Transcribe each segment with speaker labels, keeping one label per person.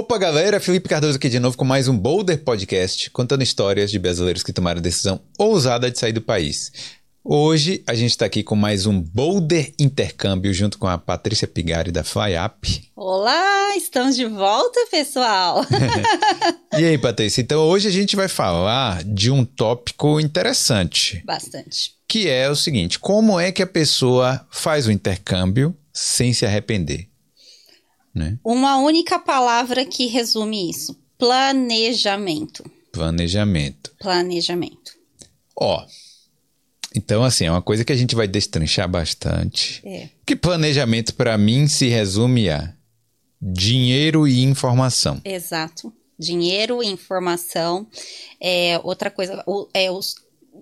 Speaker 1: Opa, galera, Felipe Cardoso aqui de novo com mais um Boulder Podcast, contando histórias de brasileiros que tomaram a decisão ousada de sair do país. Hoje a gente está aqui com mais um Boulder Intercâmbio junto com a Patrícia Pigari da FlyUp.
Speaker 2: Olá, estamos de volta, pessoal.
Speaker 1: e aí, Patrícia? Então hoje a gente vai falar de um tópico interessante.
Speaker 2: Bastante.
Speaker 1: Que é o seguinte: como é que a pessoa faz o intercâmbio sem se arrepender?
Speaker 2: Né? Uma única palavra que resume isso: planejamento.
Speaker 1: Planejamento.
Speaker 2: Planejamento.
Speaker 1: Ó. Então, assim, é uma coisa que a gente vai destranchar bastante.
Speaker 2: É.
Speaker 1: Que planejamento, para mim, se resume a dinheiro e informação.
Speaker 2: Exato. Dinheiro e informação. É, outra coisa, é os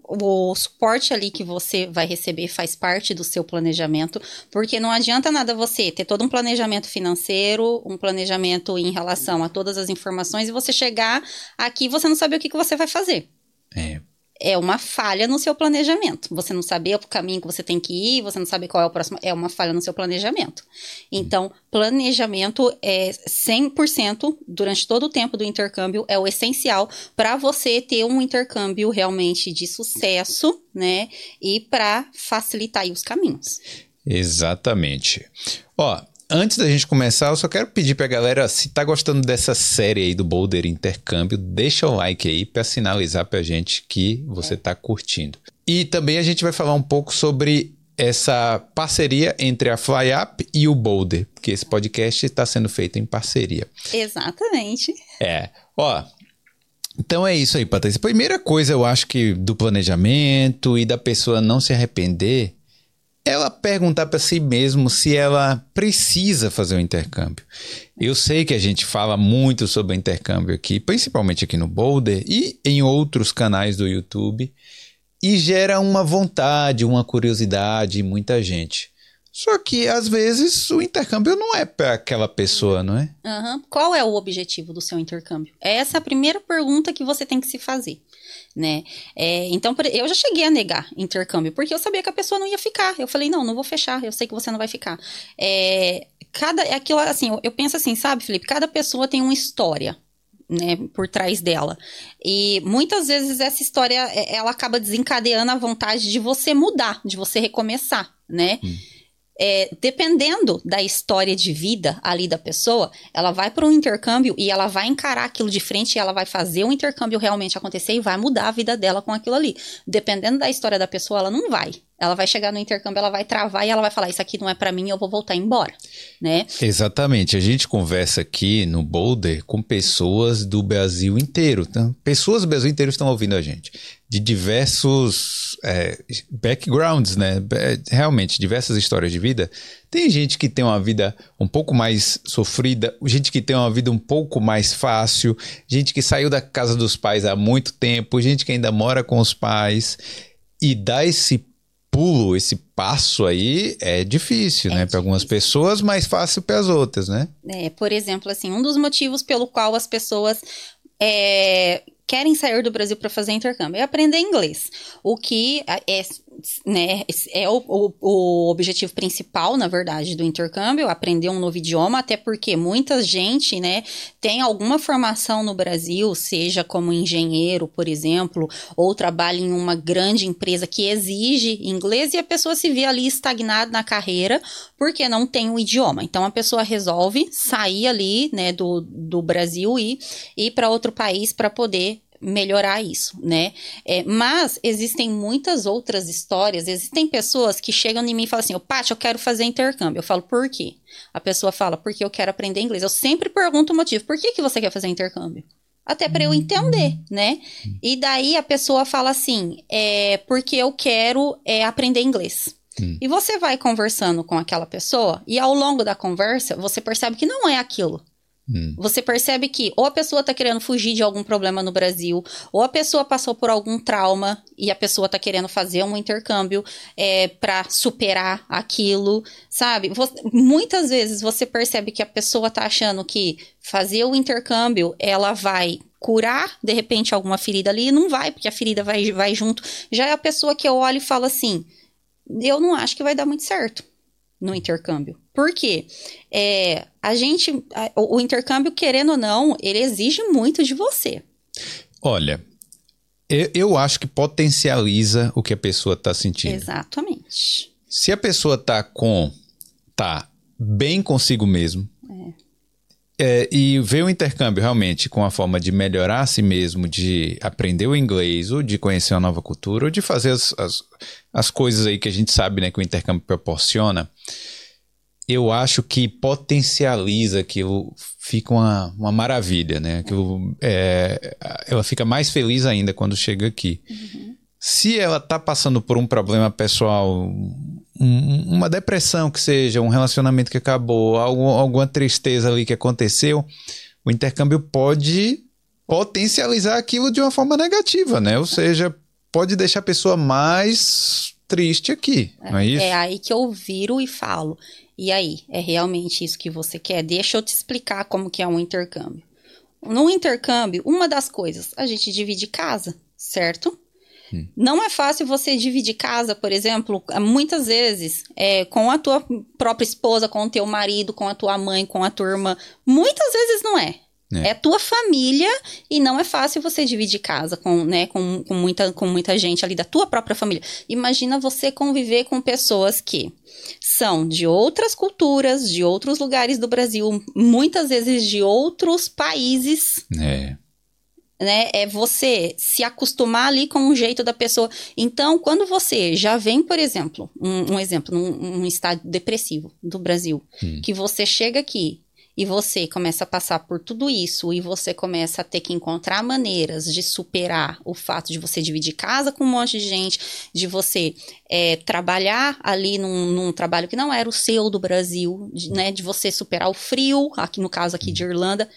Speaker 2: o suporte ali que você vai receber faz parte do seu planejamento, porque não adianta nada você ter todo um planejamento financeiro, um planejamento em relação a todas as informações e você chegar aqui e você não saber o que, que você vai fazer.
Speaker 1: É
Speaker 2: é uma falha no seu planejamento. Você não saber o caminho que você tem que ir, você não sabe qual é o próximo, é uma falha no seu planejamento. Então, planejamento é 100% durante todo o tempo do intercâmbio é o essencial para você ter um intercâmbio realmente de sucesso, né? E para facilitar os caminhos.
Speaker 1: Exatamente. Ó, Antes da gente começar, eu só quero pedir pra galera, se tá gostando dessa série aí do Boulder Intercâmbio, deixa o like aí para sinalizar pra gente que você tá curtindo. E também a gente vai falar um pouco sobre essa parceria entre a FlyUp e o Boulder, porque esse podcast está sendo feito em parceria.
Speaker 2: Exatamente.
Speaker 1: É. Ó, então é isso aí, Patrícia. Primeira coisa, eu acho que do planejamento e da pessoa não se arrepender ela perguntar para si mesmo se ela precisa fazer o um intercâmbio. Eu sei que a gente fala muito sobre intercâmbio aqui, principalmente aqui no Boulder e em outros canais do YouTube, e gera uma vontade, uma curiosidade em muita gente. Só que às vezes o intercâmbio não é para aquela pessoa, não é?
Speaker 2: Uhum. Qual é o objetivo do seu intercâmbio? Essa é a primeira pergunta que você tem que se fazer né? É, então, eu já cheguei a negar intercâmbio, porque eu sabia que a pessoa não ia ficar. Eu falei, não, não vou fechar, eu sei que você não vai ficar. É, cada, é aquilo, assim, eu, eu penso assim, sabe, Felipe? Cada pessoa tem uma história, né, por trás dela. E muitas vezes essa história, é, ela acaba desencadeando a vontade de você mudar, de você recomeçar, né? Hum é, dependendo da história de vida ali da pessoa, ela vai para um intercâmbio e ela vai encarar aquilo de frente e ela vai fazer o intercâmbio realmente acontecer e vai mudar a vida dela com aquilo ali. Dependendo da história da pessoa, ela não vai. Ela vai chegar no intercâmbio, ela vai travar e ela vai falar: Isso aqui não é para mim, eu vou voltar embora, né?
Speaker 1: Exatamente. A gente conversa aqui no Boulder com pessoas do Brasil inteiro. Tá? Pessoas do Brasil inteiro estão ouvindo a gente. De diversos é, backgrounds, né? Realmente, diversas histórias de vida. Tem gente que tem uma vida um pouco mais sofrida, gente que tem uma vida um pouco mais fácil, gente que saiu da casa dos pais há muito tempo, gente que ainda mora com os pais. E dá esse pulo, esse passo aí é difícil, é né? Para algumas pessoas, mais fácil para as outras, né?
Speaker 2: É, por exemplo, assim, um dos motivos pelo qual as pessoas é, querem sair do Brasil para fazer intercâmbio é aprender inglês. O que é né, é o, o, o, objetivo principal, na verdade, do intercâmbio, aprender um novo idioma, até porque muita gente, né, tem alguma formação no Brasil, seja como engenheiro, por exemplo, ou trabalha em uma grande empresa que exige inglês e a pessoa se vê ali estagnada na carreira porque não tem o idioma. Então a pessoa resolve sair ali, né, do, do Brasil e ir para outro país para poder melhorar isso, né? É, mas existem muitas outras histórias, existem pessoas que chegam em mim e falam assim, ô Paty, eu quero fazer intercâmbio. Eu falo, por quê? A pessoa fala, porque eu quero aprender inglês. Eu sempre pergunto o motivo, por que, que você quer fazer intercâmbio? Até para eu entender, né? E daí a pessoa fala assim, é porque eu quero é, aprender inglês. Hum. E você vai conversando com aquela pessoa e ao longo da conversa você percebe que não é aquilo. Hum. Você percebe que ou a pessoa está querendo fugir de algum problema no Brasil, ou a pessoa passou por algum trauma e a pessoa está querendo fazer um intercâmbio é, para superar aquilo, sabe? Você, muitas vezes você percebe que a pessoa está achando que fazer o intercâmbio ela vai curar de repente alguma ferida ali e não vai, porque a ferida vai, vai junto. Já é a pessoa que eu olho e falo assim: eu não acho que vai dar muito certo no intercâmbio. Por quê? É, a gente, a, o, intercâmbio, querendo ou não, ele exige muito de você.
Speaker 1: Olha, eu, eu acho que potencializa o que a pessoa está sentindo.
Speaker 2: Exatamente.
Speaker 1: Se a pessoa tá com. tá bem consigo mesmo. É, e vê o intercâmbio realmente com a forma de melhorar a si mesmo, de aprender o inglês, ou de conhecer uma nova cultura, ou de fazer as, as, as coisas aí que a gente sabe né, que o intercâmbio proporciona, eu acho que potencializa aquilo, fica uma, uma maravilha, né? Aquilo, é, ela fica mais feliz ainda quando chega aqui. Se ela tá passando por um problema pessoal, um- uma depressão que seja, um relacionamento que acabou, algum- alguma tristeza ali que aconteceu, o intercâmbio pode potencializar aquilo de uma forma negativa, né? Ou seja, pode deixar a pessoa mais triste aqui, não é isso?
Speaker 2: É aí que eu viro e falo. E aí, é realmente isso que você quer? Deixa eu te explicar como que é um intercâmbio. No intercâmbio, uma das coisas, a gente divide casa, certo? Não é fácil você dividir casa, por exemplo, muitas vezes é, com a tua própria esposa, com o teu marido, com a tua mãe, com a tua irmã. Muitas vezes não é.
Speaker 1: É.
Speaker 2: É tua família e não é fácil você dividir casa com, né, com, com, muita, com muita gente ali da tua própria família. Imagina você conviver com pessoas que são de outras culturas, de outros lugares do Brasil, muitas vezes de outros países,
Speaker 1: É.
Speaker 2: né? É você se acostumar ali com o jeito da pessoa. Então, quando você já vem, por exemplo, um, um exemplo, num, num estado depressivo do Brasil, que você chega aqui e você começa a passar por tudo isso e você começa a ter que encontrar maneiras de superar o fato de você dividir casa com um monte de gente, de você é, trabalhar ali num, num trabalho que não era o seu do Brasil, de, né? De você superar o frio, aqui no caso aqui de Irlanda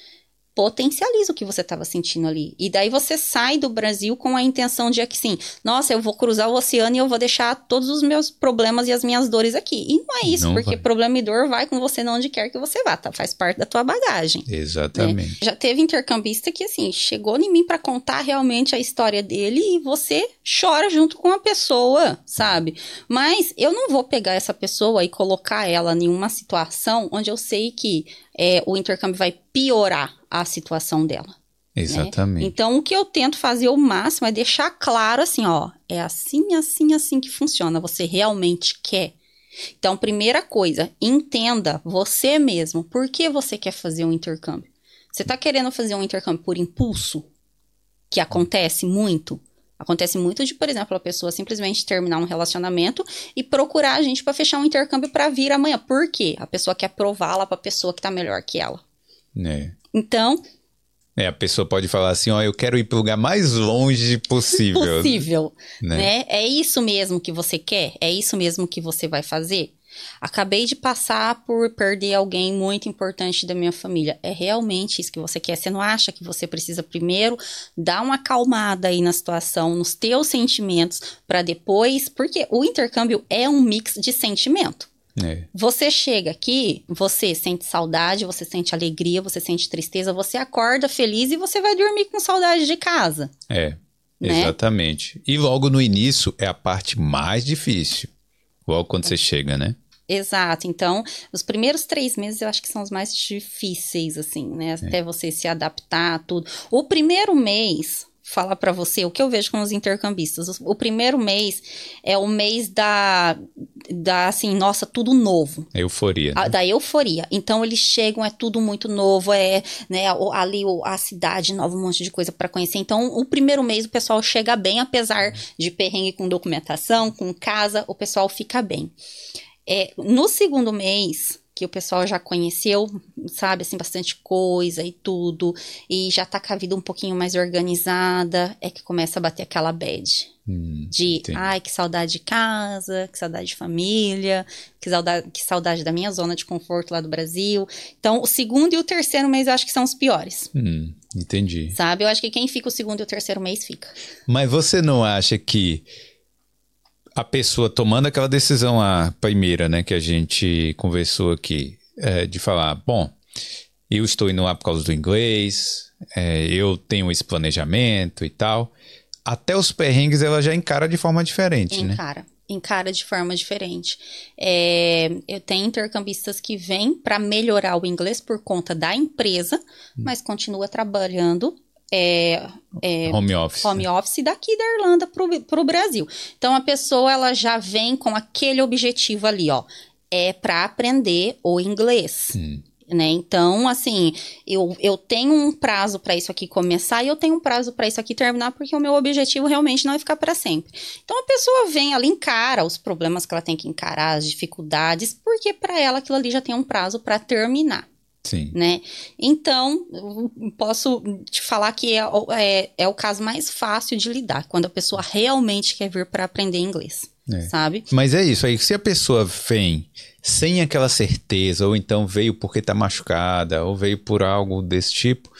Speaker 2: potencializa o que você estava sentindo ali. E daí você sai do Brasil com a intenção de que sim, nossa, eu vou cruzar o oceano e eu vou deixar todos os meus problemas e as minhas dores aqui. E não é isso,
Speaker 1: Não
Speaker 2: porque
Speaker 1: vai.
Speaker 2: problema e dor vai com você onde quer que você vá, tá? Faz parte da tua bagagem.
Speaker 1: Exatamente.
Speaker 2: Já teve intercambista que, assim, chegou em mim pra contar realmente a história dele e você chora junto com a pessoa, sabe? Mas eu não vou pegar essa pessoa e colocar ela em uma situação onde eu sei que é, o intercâmbio vai piorar a situação dela. né?
Speaker 1: Exatamente.
Speaker 2: Então, o que eu tento fazer o máximo é deixar claro assim, ó, é assim, assim, assim que funciona. Você realmente quer. Então, primeira coisa, entenda você mesmo por que você quer fazer um intercâmbio. Você está querendo fazer um intercâmbio por impulso, que acontece muito. Acontece muito de, por exemplo, a pessoa simplesmente terminar um relacionamento e procurar a gente para fechar um intercâmbio para vir amanhã. Por quê? A pessoa quer provar lá para a pessoa que está melhor que ela.
Speaker 1: É.
Speaker 2: Então,
Speaker 1: É, a pessoa pode falar assim, ó, eu quero ir pro lugar mais longe possível.
Speaker 2: possível,
Speaker 1: né?
Speaker 2: né? É isso mesmo que você quer? É isso mesmo que você vai fazer? Acabei de passar por perder alguém muito importante da minha família. É realmente isso que você quer? Você não acha que você precisa primeiro dar uma acalmada aí na situação, nos teus sentimentos, para depois, porque o intercâmbio é um mix de sentimento.
Speaker 1: É.
Speaker 2: Você chega aqui, você sente saudade, você sente alegria, você sente tristeza, você acorda feliz e você vai dormir com saudade de casa.
Speaker 1: É,
Speaker 2: Né?
Speaker 1: exatamente. E logo no início é a parte mais difícil. Logo quando você chega, né?
Speaker 2: Exato. Então, os primeiros três meses eu acho que são os mais difíceis, assim, né? Até você se adaptar a tudo. O primeiro mês, falar pra você o que eu vejo com os intercambistas. O, primeiro mês é o mês da, da assim, nossa, tudo novo.
Speaker 1: Euforia.
Speaker 2: A-
Speaker 1: Né?
Speaker 2: da euforia. Então eles chegam, é tudo muito novo, é, né, ali a cidade nova, um monte de coisa para conhecer. Então, o primeiro mês o pessoal chega bem, apesar de perrengue com documentação, com casa, o pessoal fica bem. É, no segundo mês, que o pessoal já conheceu, sabe, assim, bastante coisa e tudo, e já tá com a vida um pouquinho mais organizada, é que começa a bater aquela bad
Speaker 1: Hum,
Speaker 2: de
Speaker 1: entendi.
Speaker 2: ai, que saudade de casa, que saudade de família, que saudade, que saudade da minha zona de conforto lá do Brasil. Então, o segundo e o terceiro mês eu acho que são os piores,
Speaker 1: hum, entendi.
Speaker 2: sabe? Eu acho que quem fica o segundo e o terceiro mês fica.
Speaker 1: Mas você não acha que a pessoa tomando aquela decisão, a primeira, né, que a gente conversou aqui, é, de falar, bom, eu estou indo lá por causa do inglês, é, eu tenho esse planejamento e tal, até os perrengues ela já encara de forma diferente, né?
Speaker 2: Encara. encara de forma diferente. É, eu tenho intercambistas que vêm para melhorar o inglês por conta da empresa, hum. mas continua trabalhando é,
Speaker 1: é, home office,
Speaker 2: home office daqui da Irlanda para o Brasil. Então a pessoa ela já vem com aquele objetivo ali, ó, é para aprender o inglês. Hum. Né? Então, assim, eu, eu tenho um prazo para isso aqui começar e eu tenho um prazo para isso aqui terminar, porque o meu objetivo realmente não é ficar para sempre. Então, a pessoa vem, ela encara os problemas que ela tem que encarar, as dificuldades, porque para ela aquilo ali já tem um prazo para terminar.
Speaker 1: Sim.
Speaker 2: Né? Então, posso te falar que é, é, é, o caso mais fácil de lidar, quando a pessoa realmente quer vir para aprender inglês. É. Sabe?
Speaker 1: Mas é isso aí, se a pessoa vem sem aquela certeza, ou então veio porque está machucada, ou veio por algo desse tipo,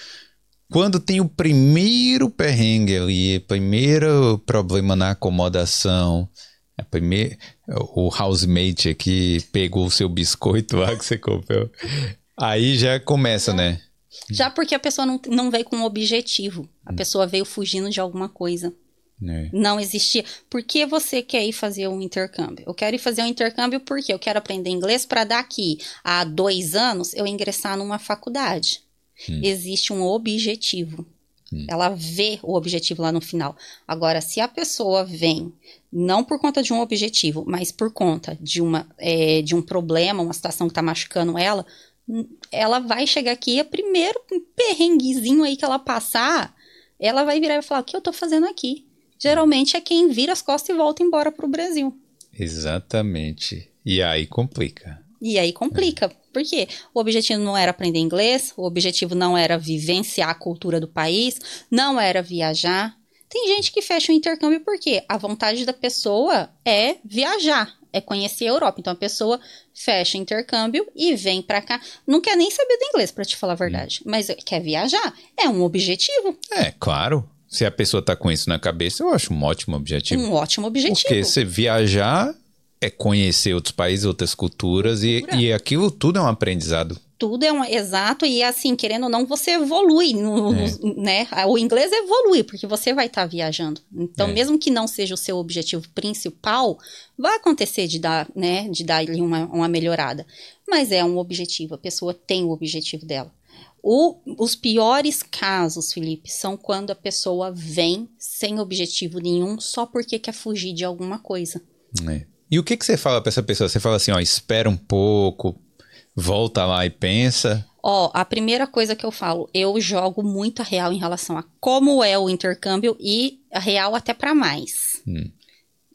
Speaker 1: quando tem o primeiro perrengue ali, o primeiro problema na acomodação, a primeira, o housemate aqui pegou o seu biscoito lá que você comprou, aí já começa, né?
Speaker 2: Já porque a pessoa não, não veio com um objetivo, a hum. pessoa veio fugindo de alguma coisa. É. Não existia. Por que você quer ir fazer um intercâmbio? Eu quero ir fazer um intercâmbio porque eu quero aprender inglês para daqui a dois anos eu ingressar numa faculdade. Hum. Existe um objetivo. Hum. Ela vê o objetivo lá no final. Agora, se a pessoa vem não por conta de um objetivo, mas por conta de, uma, é, de um problema, uma situação que está machucando ela, ela vai chegar aqui, é primeiro perrenguezinho aí que ela passar, ela vai virar e falar: o que eu estou fazendo aqui? geralmente é quem vira as costas e volta embora para o Brasil.
Speaker 1: Exatamente. E aí complica.
Speaker 2: E aí complica. É. Por quê? O objetivo não era aprender inglês, o objetivo não era vivenciar a cultura do país, não era viajar. Tem gente que fecha o intercâmbio porque a vontade da pessoa é viajar, é conhecer a Europa. Então a pessoa fecha o intercâmbio e vem para cá. Não quer nem saber do inglês, para te falar a verdade, hum. mas quer viajar. É um objetivo.
Speaker 1: É, claro. Se a pessoa está com isso na cabeça, eu acho um ótimo objetivo.
Speaker 2: Um ótimo objetivo.
Speaker 1: Porque você viajar é conhecer outros países, outras culturas, e, e aquilo tudo é um aprendizado
Speaker 2: tudo é um exato e assim querendo ou não você evolui no, é. né o inglês evolui porque você vai estar tá viajando então é. mesmo que não seja o seu objetivo principal vai acontecer de dar né de dar ali uma, uma melhorada mas é um objetivo a pessoa tem o objetivo dela o, os piores casos, Felipe, são quando a pessoa vem sem objetivo nenhum só porque quer fugir de alguma coisa.
Speaker 1: É. E o que, que você fala para essa pessoa? Você fala assim, ó, espera um pouco, volta lá e pensa.
Speaker 2: Ó, a primeira coisa que eu falo, eu jogo muito a real em relação a como é o intercâmbio e a real até para mais. Hum.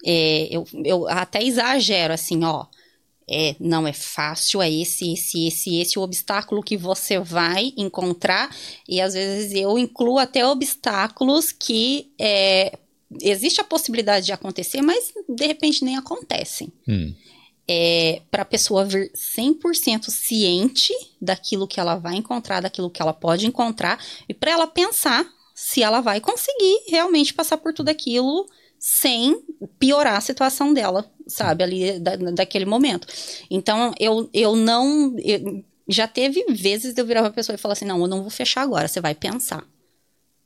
Speaker 2: É, eu, eu até exagero assim, ó é, não é fácil, é esse, esse, esse, esse o obstáculo que você vai encontrar, e às vezes eu incluo até obstáculos que é, existe a possibilidade de acontecer, mas de repente nem acontecem. Hum. É, para a pessoa vir 100% ciente daquilo que ela vai encontrar, daquilo que ela pode encontrar, e para ela pensar se ela vai conseguir realmente passar por tudo aquilo sem piorar a situação dela, sabe, ali da, daquele momento. Então, eu, eu não. Eu, já teve vezes de eu virar uma pessoa e falar assim: não, eu não vou fechar agora, você vai pensar.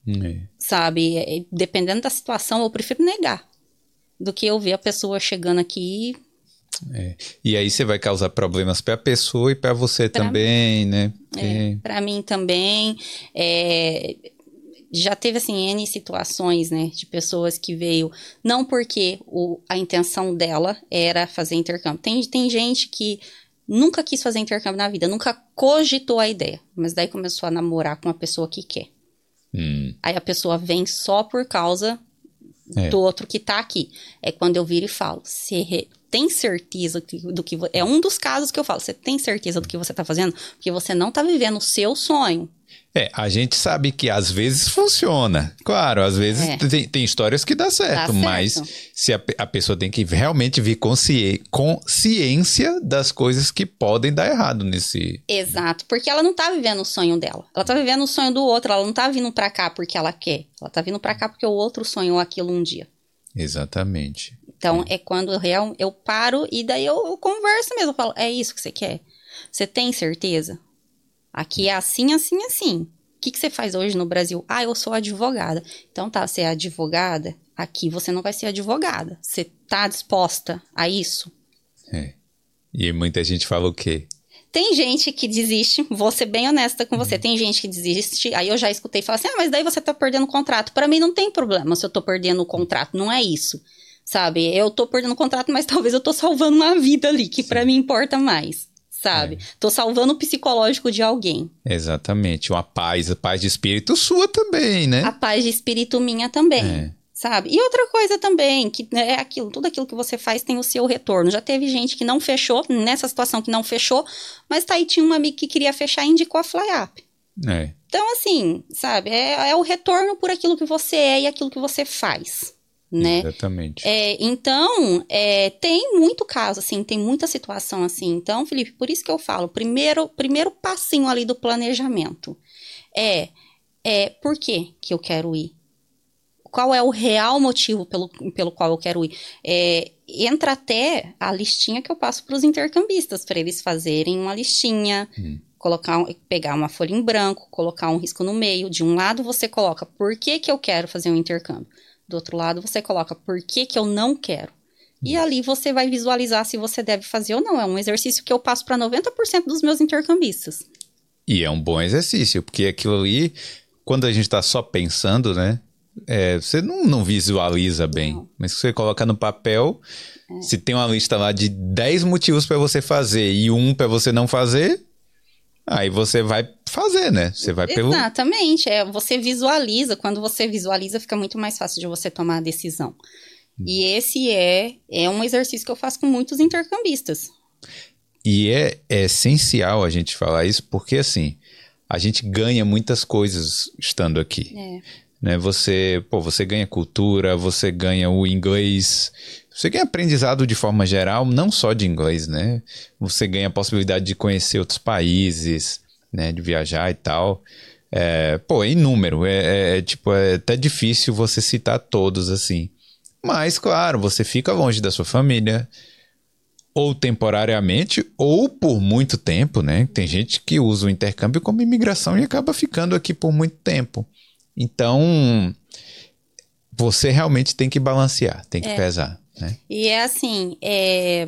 Speaker 2: É. Sabe, dependendo da situação, eu prefiro negar do que eu ver a pessoa chegando aqui.
Speaker 1: É. E aí você vai causar problemas para a pessoa e para você pra também, mim. né?
Speaker 2: É, para mim também. É, já teve assim N situações, né, de pessoas que veio não porque o, a intenção dela era fazer intercâmbio. Tem, tem gente que nunca quis fazer intercâmbio na vida, nunca cogitou a ideia, mas daí começou a namorar com uma pessoa que quer. Hum. Aí a pessoa vem só por causa é. do outro que tá aqui. É quando eu viro e falo, você tem certeza do que é um dos casos que eu falo, você tem certeza do que você tá fazendo, porque você não tá vivendo o seu sonho.
Speaker 1: É, a gente sabe que às vezes funciona. Claro, às vezes é. tem, tem, histórias que dá certo, dá certo. mas se a, a, pessoa tem que realmente vir consci, consciência das coisas que podem dar errado nesse.
Speaker 2: Exato, porque ela não tá vivendo o sonho dela. Ela tá vivendo o sonho do outro, ela não tá vindo pra cá porque ela quer. Ela tá vindo pra cá porque o outro sonhou aquilo um dia.
Speaker 1: Exatamente.
Speaker 2: Então é, é quando eu, eu paro e daí eu, eu converso mesmo. Eu falo, é isso que você quer? Você tem certeza? Aqui é assim, assim, assim. O que, que você faz hoje no Brasil? Ah, eu sou advogada. Então tá, você é advogada, Aqui você não vai ser advogada. Você tá disposta a isso?
Speaker 1: É. E muita gente fala o quê?
Speaker 2: Tem gente que desiste, vou ser bem honesta com você, tem gente que desiste, aí eu já escutei falar assim, ah, mas daí você tá perdendo o contrato. Para mim não tem problema se eu tô perdendo o contrato, não é isso, sabe? Eu tô perdendo o contrato, mas talvez eu tô salvando uma vida ali, que para mim importa mais, sabe? É. Tô salvando o psicológico de alguém.
Speaker 1: Exatamente, uma paz, a paz de espírito sua também, né?
Speaker 2: A paz de espírito minha também. É sabe? E outra coisa também, que né, é aquilo, tudo aquilo que você faz tem o seu retorno. Já teve gente que não fechou, nessa situação que não fechou, mas tá aí tinha uma amiga que queria fechar e indicou a FlyUp. É. Então, assim, sabe, é, é o retorno por aquilo que você é e aquilo que você faz. Né?
Speaker 1: Exatamente.
Speaker 2: É, então, é, tem muito caso, assim, tem muita situação assim. Então, Felipe, por isso que eu falo, primeiro, primeiro passinho ali do planejamento é, é por que que eu quero ir? qual é o real motivo pelo, pelo qual eu quero ir. É, entra até a listinha que eu passo para os intercambistas, para eles fazerem uma listinha, hum. colocar, pegar uma folha em branco, colocar um risco no meio. De um lado você coloca por que, que eu quero fazer um intercâmbio. Do outro lado você coloca por que, que eu não quero. E hum. ali você vai visualizar se você deve fazer ou não. É um exercício que eu passo para 90% dos meus intercambistas.
Speaker 1: E é um bom exercício, porque aquilo ali, quando a gente está só pensando, né? é, você não, não visualiza bem. Não. Mas se você coloca no papel, é. se tem uma lista lá de 10 motivos para você fazer e um para você não fazer, aí você vai fazer, né? Você vai
Speaker 2: pelo. Exatamente. É, você visualiza. Quando você visualiza, fica muito mais fácil de você tomar a decisão. Hum. E esse é, é um exercício que eu faço com muitos intercambistas.
Speaker 1: E é, é essencial a gente falar isso, porque assim, a gente ganha muitas coisas estando aqui. É né? Você, pô, você ganha cultura, você ganha o inglês, você ganha aprendizado de forma geral, não só de inglês, né? Você ganha a possibilidade de conhecer outros países, né? De viajar e tal. É, pô, é inúmero, é, é, tipo, é até difícil você citar todos assim. Mas, claro, você fica longe da sua família, ou temporariamente, ou por muito tempo, né? Tem gente que usa o intercâmbio como imigração e acaba ficando aqui por muito tempo. Então, você realmente tem que balancear, tem que é. pesar. Né?
Speaker 2: E é assim, é,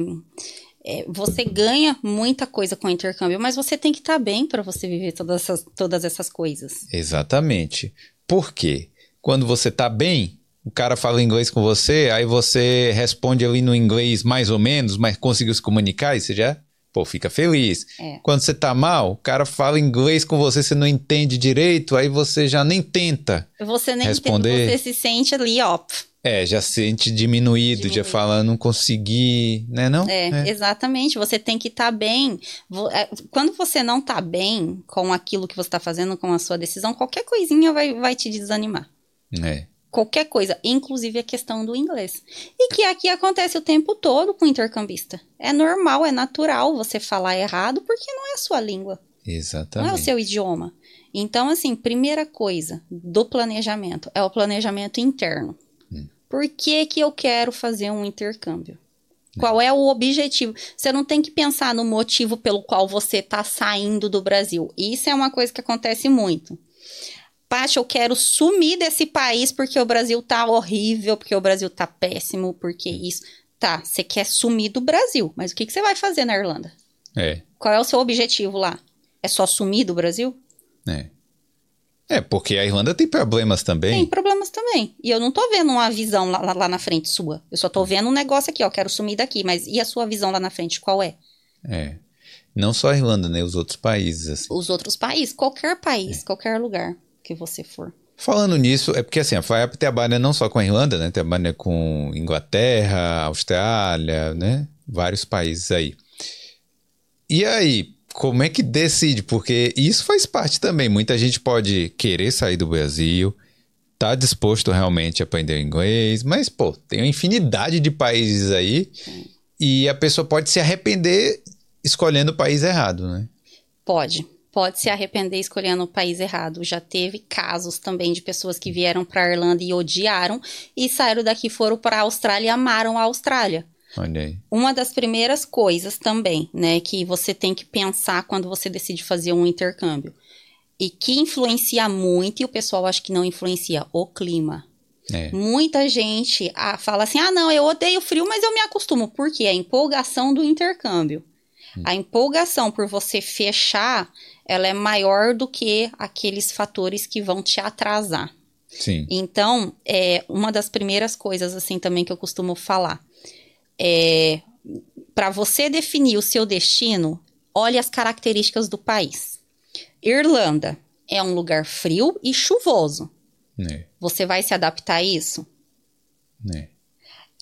Speaker 2: é, você ganha muita coisa com o intercâmbio, mas você tem que estar tá bem para você viver todas essas, todas essas coisas.
Speaker 1: Exatamente. Por quê? Quando você está bem, o cara fala inglês com você, aí você responde ali no inglês mais ou menos, mas conseguiu se comunicar e você já pô, fica feliz. É. Quando você tá mal, o cara fala inglês com você, você não entende direito, aí você já nem tenta
Speaker 2: você nem
Speaker 1: responder.
Speaker 2: Tenta, você se sente ali, ó.
Speaker 1: É, já se sente diminuído, diminuído. já fala, não consegui, né não?
Speaker 2: É, é. exatamente, você tem que estar tá bem. É, quando você não tá bem com aquilo que você tá fazendo, com a sua decisão, qualquer coisinha vai, vai te desanimar.
Speaker 1: É
Speaker 2: qualquer coisa, inclusive a questão do inglês. E que aqui acontece o tempo todo com o intercambista. É normal, é natural você falar errado porque não é a sua língua.
Speaker 1: Exatamente.
Speaker 2: Não é o seu idioma. Então, assim, primeira coisa do planejamento é o planejamento interno. Hum. Por que, que eu quero fazer um intercâmbio? Qual é o objetivo? Você não tem que pensar no motivo pelo qual você está saindo do Brasil. Isso é uma coisa que acontece muito. Paty, eu quero sumir desse país porque o Brasil tá horrível, porque o Brasil tá péssimo, porque isso. Tá, você quer sumir do Brasil, mas o que, que você vai fazer na Irlanda?
Speaker 1: É.
Speaker 2: Qual é o seu objetivo lá? É só sumir do Brasil?
Speaker 1: É. É, porque a Irlanda tem problemas também.
Speaker 2: Tem problemas também. E eu não tô vendo uma visão lá, lá, lá, na frente sua. Eu só tô vendo um negócio aqui, ó. Quero sumir daqui. Mas e a sua visão lá na frente, qual é?
Speaker 1: É. Não só a Irlanda, né? Os outros países. Assim.
Speaker 2: Os outros países. Qualquer país, é. qualquer lugar que você for.
Speaker 1: Falando nisso, é porque assim, a FlyUp trabalha não só com a Irlanda, né? Trabalha com Inglaterra, Austrália, né? Vários países aí. E aí, como é que decide? Porque isso faz parte também. Muita gente pode querer sair do Brasil, tá disposto realmente a aprender inglês, mas, pô, tem uma infinidade de países aí e a pessoa pode se arrepender escolhendo o país errado, né?
Speaker 2: Pode pode se arrepender escolhendo o país errado. Já teve casos também de pessoas que vieram para a Irlanda e odiaram e saíram daqui, foram para a Austrália e amaram a Austrália.
Speaker 1: Olha aí.
Speaker 2: Uma das primeiras coisas também, né, que você tem que pensar quando você decide fazer um intercâmbio e que influencia muito e o pessoal acha que não influencia o clima.
Speaker 1: É.
Speaker 2: Muita gente ah, fala assim: ah, não, eu odeio frio, mas eu me acostumo. Por quê? A empolgação do intercâmbio.
Speaker 1: Hum.
Speaker 2: A empolgação por você fechar, ela é maior do que aqueles fatores que vão te atrasar.
Speaker 1: Sim.
Speaker 2: Então, é uma das primeiras coisas assim também que eu costumo falar é para você definir o seu destino, olhe as características do país. Irlanda é um lugar frio e chuvoso.
Speaker 1: É.
Speaker 2: Você vai se adaptar a isso?
Speaker 1: É.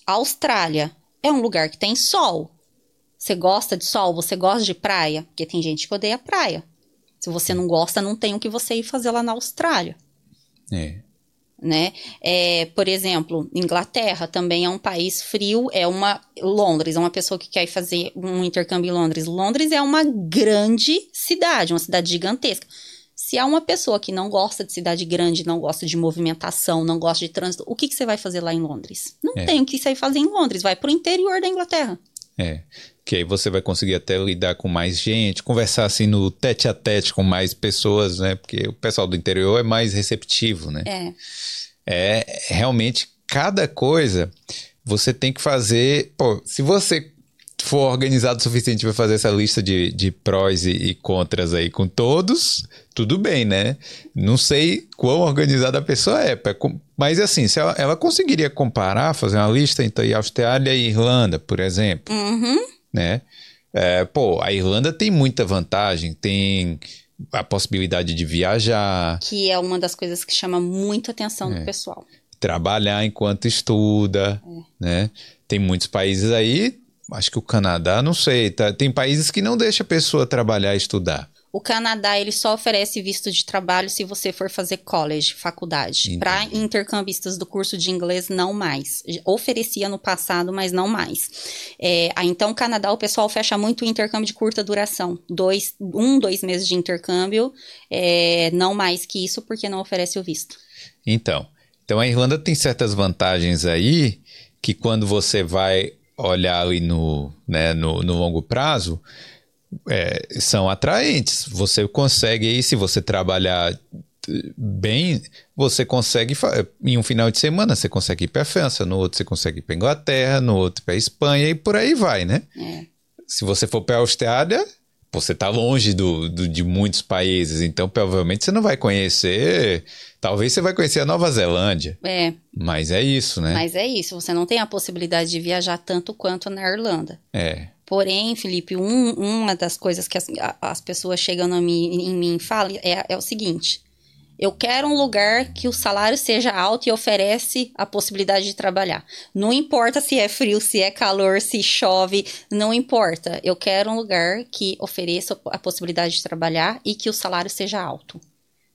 Speaker 2: Austrália é um lugar que tem sol. Você gosta de sol? Você gosta de praia? Porque tem gente que odeia praia. Se você não gosta, não tem o que você ir fazer lá na Austrália,
Speaker 1: É.
Speaker 2: né? É, por exemplo, Inglaterra também é um país frio, é uma Londres, é uma pessoa que quer fazer um intercâmbio em Londres. Londres é uma grande cidade, uma cidade gigantesca. Se há uma pessoa que não gosta de cidade grande, não gosta de movimentação, não gosta de trânsito, o que, que você vai fazer lá em Londres? Não
Speaker 1: É.
Speaker 2: tem o que você vai fazer em Londres, vai pro interior da Inglaterra.
Speaker 1: É. Que aí você vai conseguir até lidar com mais gente, conversar assim no tete a tete com mais pessoas, né? Porque o pessoal do interior é mais receptivo, né?
Speaker 2: É.
Speaker 1: É realmente cada coisa você tem que fazer. Pô, se você for organizado o suficiente para fazer essa lista de, de prós e, e contras aí com todos, tudo bem, né? Não sei quão organizada a pessoa é, mas assim, se ela, ela conseguiria comparar, fazer uma lista entre Austrália e Irlanda, por exemplo,
Speaker 2: Uhum.
Speaker 1: Né? É, pô, a Irlanda tem muita vantagem, tem a possibilidade de viajar,
Speaker 2: Que é uma das coisas que chama muito atenção
Speaker 1: É.
Speaker 2: do pessoal.
Speaker 1: trabalhar enquanto estuda, né? Tem muitos países aí, acho que o Canadá, não sei, tá? tem países que não deixa a pessoa trabalhar e estudar.
Speaker 2: O Canadá ele só oferece visto de trabalho se você for fazer college, faculdade. Para intercambistas do curso de inglês, não mais. Oferecia no passado, mas não mais. É, então, o Canadá, o pessoal fecha muito o intercâmbio de curta duração. Dois, um, dois meses de intercâmbio, é, não mais que isso, porque não oferece o visto.
Speaker 1: Então, então a Irlanda tem certas vantagens aí que quando você vai olhar ali no, né, no, no longo prazo, é, são atraentes. Você consegue aí, se você trabalhar eh, bem, você consegue, em um final de semana, você consegue ir para a França, no outro você consegue ir para Inglaterra, no outro para Espanha e por aí vai, né?
Speaker 2: É.
Speaker 1: Se você for para a Austrália, você está longe do, do- de muitos países, então provavelmente você não vai conhecer. Talvez você vai conhecer a Nova Zelândia,
Speaker 2: É,
Speaker 1: mas é isso, né?
Speaker 2: mas é isso. Você não tem a possibilidade de viajar tanto quanto na Irlanda.
Speaker 1: É,
Speaker 2: Porém, Felipe, um- uma das coisas que as, as pessoas chegando a mim, em mim falam é, é o seguinte: eu quero um lugar que o salário seja alto e oferece a possibilidade de trabalhar. Não importa se é frio, se é calor, se chove, não importa. Eu quero um lugar que ofereça a possibilidade de trabalhar e que o salário seja alto.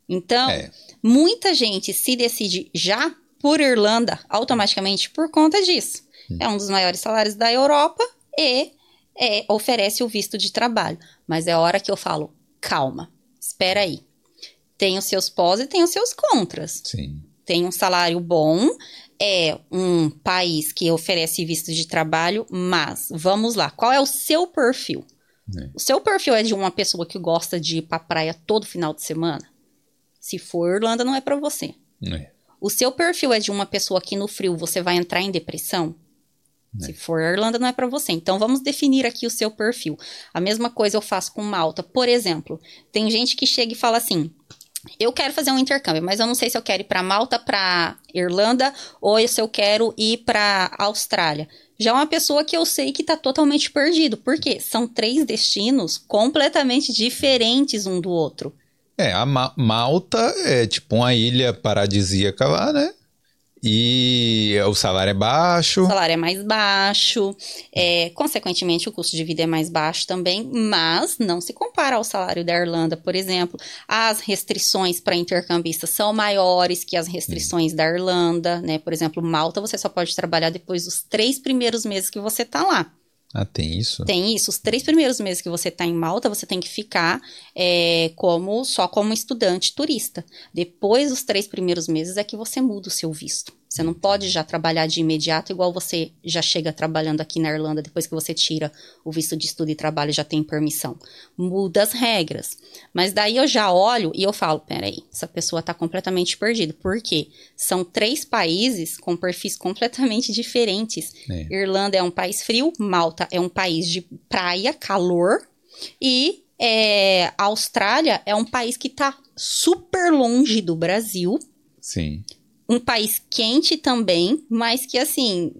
Speaker 2: Então,
Speaker 1: É.
Speaker 2: muita gente se decide já por Irlanda automaticamente por conta disso. É um dos maiores salários da Europa e é, oferece o visto de trabalho. Mas é a hora que eu falo, calma, espera aí. Tem os seus pós e tem os seus contras.
Speaker 1: sim.
Speaker 2: Tem um salário bom, é um país que oferece visto de trabalho, mas vamos lá, qual é o seu perfil?
Speaker 1: É.
Speaker 2: O seu perfil é de uma pessoa que gosta de ir pra praia todo final de semana? Se for Irlanda, não é pra você.
Speaker 1: É.
Speaker 2: O seu perfil é de uma pessoa que no frio você vai entrar em depressão? Se for Irlanda, não é pra você. Então vamos definir aqui o seu perfil. A mesma coisa eu faço com Malta. Por exemplo, tem gente que chega e fala assim: eu quero fazer um intercâmbio, mas eu não sei se eu quero ir pra Malta, pra Irlanda ou se eu quero ir pra Austrália. Já é uma pessoa que eu sei que tá totalmente perdido. Por quê? São três destinos completamente diferentes um do outro.
Speaker 1: É, a Ma- Malta é tipo uma ilha paradisíaca lá, né? E o salário é baixo.
Speaker 2: O salário é mais baixo, é, consequentemente o custo de vida é mais baixo também, mas não se compara ao salário da Irlanda, por exemplo. As restrições para intercambistas são maiores que as restrições da Irlanda, né? Por exemplo, Malta você só pode trabalhar depois dos três primeiros meses que você tá lá.
Speaker 1: Ah, tem isso?
Speaker 2: Tem isso, os três primeiros meses que você está em Malta, você tem que ficar é, como só como estudante turista. Depois dos três primeiros meses é que você muda o seu visto. Você não pode já trabalhar de imediato igual você já chega trabalhando aqui na Irlanda depois que você tira o visto de estudo e trabalho já tem permissão. Muda as regras. Mas daí eu já olho e eu falo, peraí, essa pessoa está completamente perdida. Por quê? São três países com perfis completamente diferentes. É. Irlanda é um país frio, Malta é um país de praia, calor, e é, a Austrália é um país que está super longe do Brasil.
Speaker 1: Sim
Speaker 2: um país quente também, mas que assim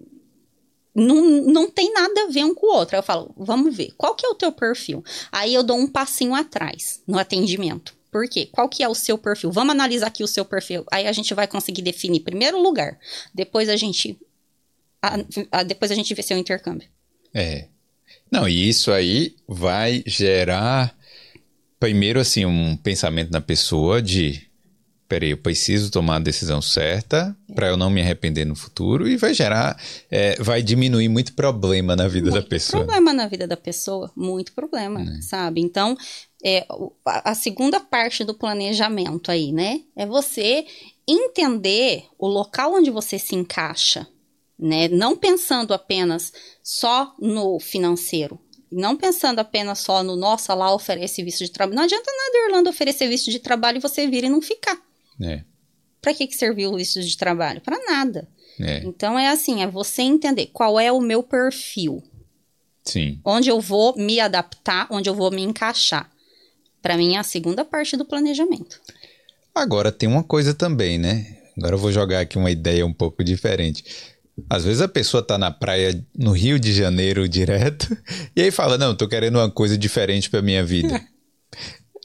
Speaker 2: não, não tem nada a ver um com o outro. Eu falo, vamos ver, qual que é o teu perfil? Aí eu dou um passinho atrás no atendimento. Por quê? Qual que é o seu perfil? Vamos analisar aqui o seu perfil. Aí a gente vai conseguir definir primeiro lugar. Depois a gente a, a, depois a gente vê seu intercâmbio.
Speaker 1: É. Não, e isso aí vai gerar primeiro assim um pensamento na pessoa de peraí, eu preciso tomar a decisão certa para eu não me arrepender no futuro e vai gerar, é, vai diminuir muito problema na vida muito da pessoa.
Speaker 2: problema na vida da pessoa, muito problema, é. sabe? Então, é, a segunda parte do planejamento aí, né, é você entender o local onde você se encaixa, né? Não pensando apenas só no financeiro, não pensando apenas só no nossa lá oferece visto de trabalho. Não adianta nada a Irlanda oferecer visto de trabalho e você vir e não ficar.
Speaker 1: É.
Speaker 2: Para que, que serviu o visto de trabalho? Para nada.
Speaker 1: É.
Speaker 2: Então é assim, é você entender qual é o meu perfil.
Speaker 1: Sim.
Speaker 2: Onde eu vou me adaptar, onde eu vou me encaixar. Para mim é a segunda parte do planejamento.
Speaker 1: Agora tem uma coisa também, né? Agora eu vou jogar aqui uma ideia um pouco diferente. Às vezes a pessoa tá na praia no Rio de Janeiro direto e aí fala: "Não, tô querendo uma coisa diferente para minha vida".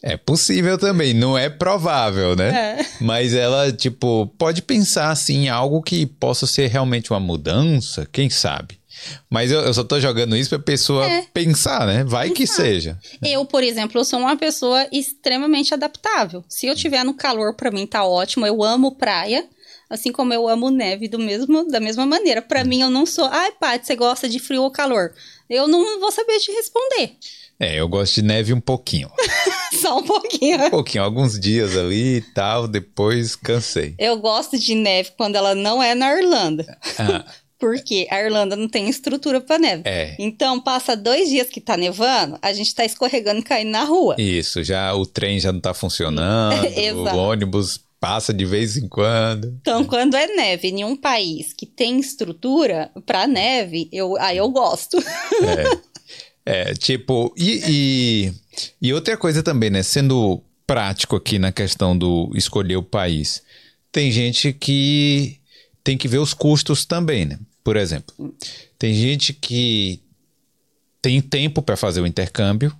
Speaker 1: É possível também, não é provável, né? É. Mas ela, tipo, pode pensar assim em algo que possa ser realmente uma mudança, quem sabe? Mas eu, eu só tô jogando isso pra pessoa é. pensar, né? Vai pensar. que seja.
Speaker 2: Eu, por exemplo, eu sou uma pessoa extremamente adaptável. Se eu tiver no calor, para mim tá ótimo. Eu amo praia, assim como eu amo neve do mesmo, da mesma maneira. Para mim, eu não sou, ai, Paty, você gosta de frio ou calor? Eu não vou saber te responder.
Speaker 1: É, eu gosto de neve um pouquinho.
Speaker 2: Só um pouquinho.
Speaker 1: Um pouquinho, alguns dias ali e tal, depois cansei.
Speaker 2: Eu gosto de neve quando ela não é na Irlanda. Ah. Porque a Irlanda não tem estrutura para neve.
Speaker 1: É.
Speaker 2: Então, passa dois dias que tá nevando, a gente tá escorregando e caindo na rua.
Speaker 1: Isso, já o trem já não tá funcionando, o ônibus passa de vez em quando.
Speaker 2: Então, quando é neve em um país que tem estrutura para neve, eu, aí eu gosto.
Speaker 1: É. É, tipo, e, e, e, outra coisa também, né? Sendo prático aqui na questão do escolher o país, tem gente que tem que ver os custos também, né? Por exemplo, tem gente que tem tempo para fazer o intercâmbio,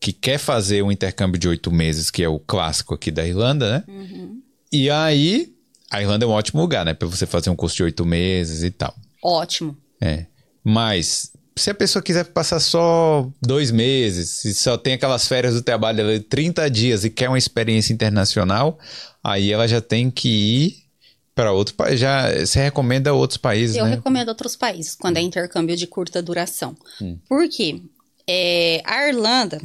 Speaker 1: que quer fazer um intercâmbio de oito meses, que é o clássico aqui da Irlanda, né?
Speaker 2: Uhum.
Speaker 1: E aí, a Irlanda é um ótimo lugar, né? Para você fazer um curso de oito meses e tal.
Speaker 2: Ótimo.
Speaker 1: É. Mas se a pessoa quiser passar só dois meses, se só tem aquelas férias do trabalho de 30 dias e quer uma experiência internacional, aí ela já tem que ir para outro país. Já você recomenda outros países,
Speaker 2: Eu
Speaker 1: né?
Speaker 2: recomendo outros países quando é intercâmbio de curta duração. Hum. Por quê? É, a Irlanda,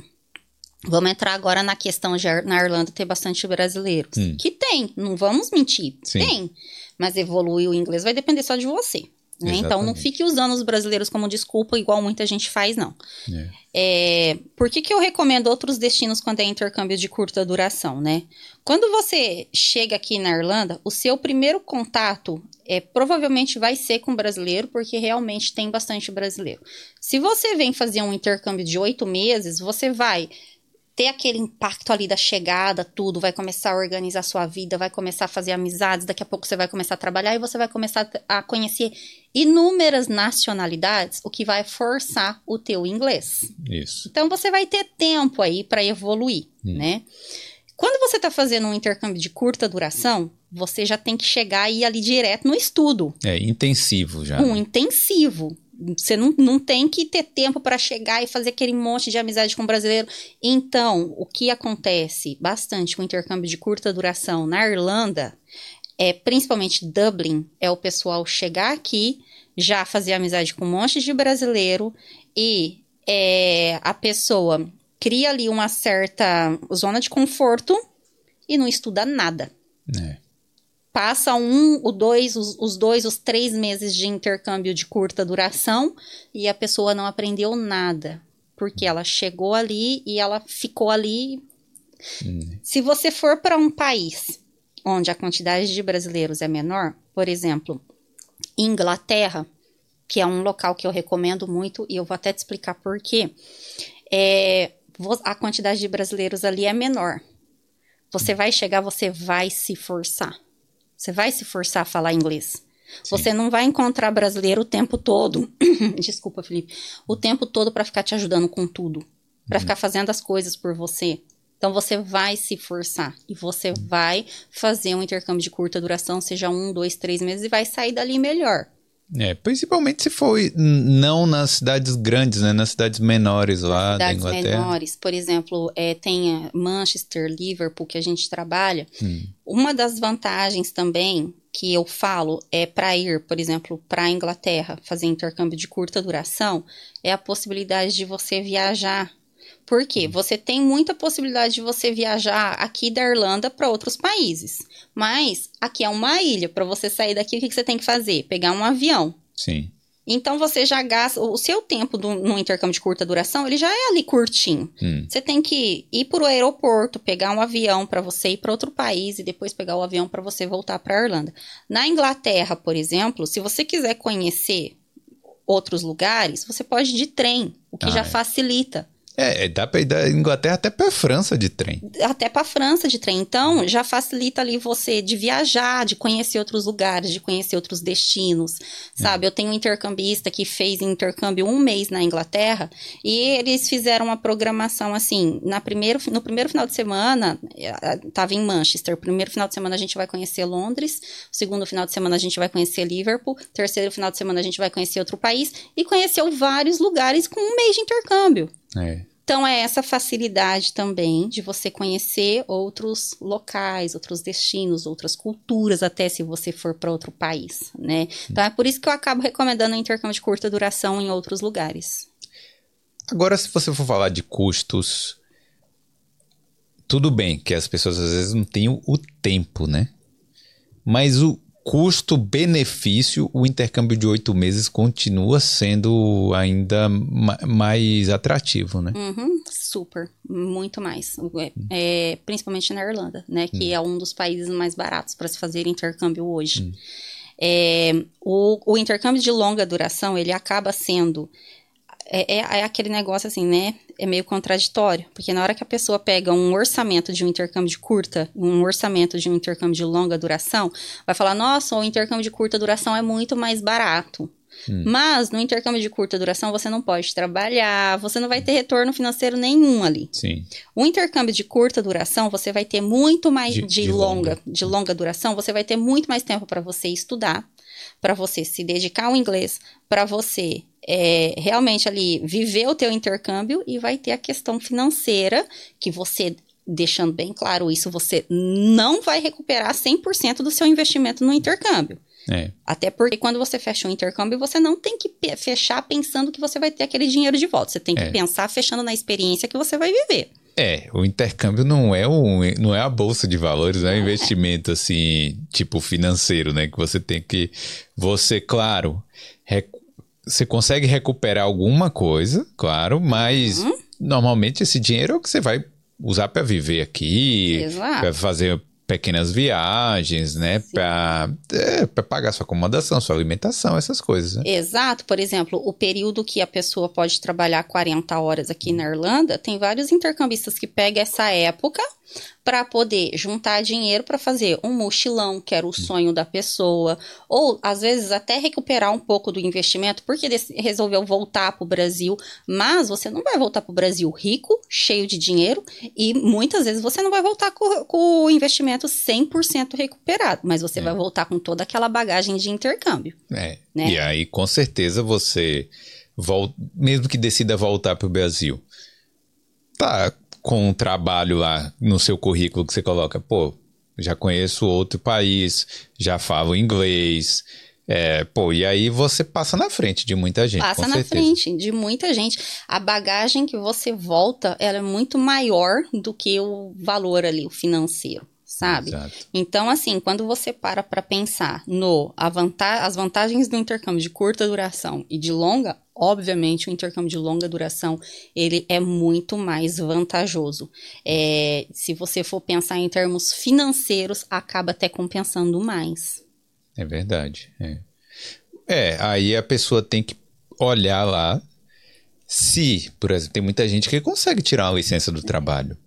Speaker 2: vamos entrar agora na questão de na Irlanda ter bastante brasileiros. Hum. Que tem, não vamos mentir.
Speaker 1: Sim.
Speaker 2: Tem. Mas evoluir o inglês vai depender só de você. Né? Então não fique usando os brasileiros como desculpa, igual muita gente faz, não.
Speaker 1: É.
Speaker 2: É, por que, que eu recomendo outros destinos quando é intercâmbio de curta duração, né? Quando você chega aqui na Irlanda, o seu primeiro contato é, provavelmente vai ser com brasileiro, porque realmente tem bastante brasileiro. Se você vem fazer um intercâmbio de oito meses, você vai ter aquele impacto ali da chegada, tudo, vai começar a organizar sua vida, vai começar a fazer amizades, daqui a pouco você vai começar a trabalhar e você vai começar a conhecer inúmeras nacionalidades, o que vai forçar o teu inglês.
Speaker 1: Isso.
Speaker 2: Então você vai ter tempo aí para evoluir, hum. né? Quando você está fazendo um intercâmbio de curta duração, você já tem que chegar e ir ali direto no estudo.
Speaker 1: É intensivo já.
Speaker 2: Um intensivo. Você não, não tem que ter tempo para chegar e fazer aquele monte de amizade com o brasileiro. Então, o que acontece bastante com intercâmbio de curta duração na Irlanda, é principalmente Dublin, é o pessoal chegar aqui, já fazer amizade com um monte de brasileiro e é, a pessoa cria ali uma certa zona de conforto e não estuda nada.
Speaker 1: É.
Speaker 2: passa um, o dois, os, os, dois, os três meses de intercâmbio de curta duração e a pessoa não aprendeu nada. Porque ela chegou ali e ela ficou ali. Hum. Se você for para um país onde a quantidade de brasileiros é menor, por exemplo, Inglaterra, que é um local que eu recomendo muito, e eu vou até te explicar por quê. É, a quantidade de brasileiros ali é menor. Você vai chegar, você vai se forçar. Você vai se forçar a falar inglês. Sim. Você não vai encontrar brasileiro o tempo todo. Desculpa, Felipe. O tempo todo para ficar te ajudando com tudo, para uhum. ficar fazendo as coisas por você. Então você vai se forçar e você uhum. vai fazer um intercâmbio de curta duração, seja um, dois, três meses, e vai sair dali melhor.
Speaker 1: É, principalmente se for não nas cidades grandes, né? Nas cidades menores lá cidades da Inglaterra. menores,
Speaker 2: por exemplo, é, tem Manchester, Liverpool, que a gente trabalha. Hum. Uma das vantagens também que eu falo é para ir, por exemplo, para a Inglaterra, fazer intercâmbio de curta duração, é a possibilidade de você viajar por quê? Uhum. Você tem muita possibilidade de você viajar aqui da Irlanda para outros países. Mas aqui é uma ilha. Para você sair daqui, o que, que você tem que fazer? Pegar um avião.
Speaker 1: Sim.
Speaker 2: Então você já gasta o seu tempo do, no intercâmbio de curta duração, ele já é ali curtinho. Hum. Você tem que ir para o aeroporto, pegar um avião para você ir para outro país e depois pegar o avião para você voltar para a Irlanda. Na Inglaterra, por exemplo, se você quiser conhecer outros lugares, você pode ir de trem, o que ah, já é. facilita.
Speaker 1: É, é, dá pra ir da Inglaterra até pra França de trem.
Speaker 2: Até pra França de trem. Então, já facilita ali você de viajar, de conhecer outros lugares, de conhecer outros destinos, sabe? É. Eu tenho um intercambista que fez intercâmbio um mês na Inglaterra e eles fizeram uma programação assim, na primeiro, no primeiro final de semana, eh, tava em Manchester, primeiro final de semana a gente vai conhecer Londres, segundo final de semana a gente vai conhecer Liverpool, terceiro final de semana a gente vai conhecer outro país e conheceu vários lugares com um mês de intercâmbio.
Speaker 1: É.
Speaker 2: Então, é essa facilidade também de você conhecer outros locais, outros destinos, outras culturas, até se você for para outro país, né? Então, é por isso que eu acabo recomendando o intercâmbio de curta duração em outros lugares.
Speaker 1: Agora, se você for falar de custos, tudo bem que as pessoas às vezes não têm o tempo, né? Mas o, custo-benefício, o intercâmbio de oito meses continua sendo ainda ma mais atrativo, né?
Speaker 2: Uhum, super, muito mais. É, é, principalmente na Irlanda, né? Que hum. é um dos países mais baratos para se fazer intercâmbio hoje. Hum. É, o, o intercâmbio de longa duração, ele acaba sendo é, é, é, aquele negócio assim, né? É meio contraditório, porque na hora que a pessoa pega um orçamento de um intercâmbio de curta, um orçamento de um intercâmbio de longa duração, vai falar: nossa, o intercâmbio de curta duração é muito mais barato. Hum. Mas no intercâmbio de curta duração você não pode trabalhar, você não vai ter retorno financeiro nenhum ali.
Speaker 1: Sim.
Speaker 2: O intercâmbio de curta duração você vai ter muito mais de, de, de longa, longa, de longa duração, você vai ter muito mais tempo para você estudar, para você se dedicar ao inglês, para você é, realmente ali viver o teu intercâmbio e vai ter a questão financeira que você deixando bem claro isso, você não vai recuperar 100% do seu investimento no intercâmbio.
Speaker 1: É.
Speaker 2: Até porque quando você fecha um intercâmbio, você não tem que fechar pensando que você vai ter aquele dinheiro de volta. Você tem que é. pensar fechando na experiência que você vai viver.
Speaker 1: É, o intercâmbio não é, um, não é a bolsa de valores, é um investimento assim, tipo financeiro, né? Que você tem que. Você, claro, você consegue recuperar alguma coisa, claro, mas uhum. normalmente esse dinheiro é o que você vai usar para viver aqui, para fazer pequenas viagens, né? Para é, pagar sua acomodação, sua alimentação, essas coisas. Né?
Speaker 2: Exato. Por exemplo, o período que a pessoa pode trabalhar 40 horas aqui na Irlanda, tem vários intercambistas que pegam essa época para poder juntar dinheiro para fazer um mochilão, que era o sonho da pessoa, ou às vezes até recuperar um pouco do investimento, porque resolveu voltar para o Brasil, mas você não vai voltar para o Brasil rico, cheio de dinheiro, e muitas vezes você não vai voltar com, com o investimento 100% recuperado, mas você é. vai voltar com toda aquela bagagem de intercâmbio.
Speaker 1: É. Né? E aí, com certeza, você, volta, mesmo que decida voltar para o Brasil, tá com um trabalho lá no seu currículo que você coloca, pô, já conheço outro país, já falo inglês. É, pô, e aí você passa na frente de muita gente.
Speaker 2: Passa na certeza. frente de muita gente. A bagagem que você volta, ela é muito maior do que o valor ali, o financeiro sabe?
Speaker 1: Exato.
Speaker 2: Então, assim, quando você para para pensar no vanta as vantagens do intercâmbio de curta duração e de longa, obviamente o intercâmbio de longa duração ele é muito mais vantajoso. É, se você for pensar em termos financeiros, acaba até compensando mais.
Speaker 1: É verdade. É. é, aí a pessoa tem que olhar lá se, por exemplo, tem muita gente que consegue tirar a licença do trabalho.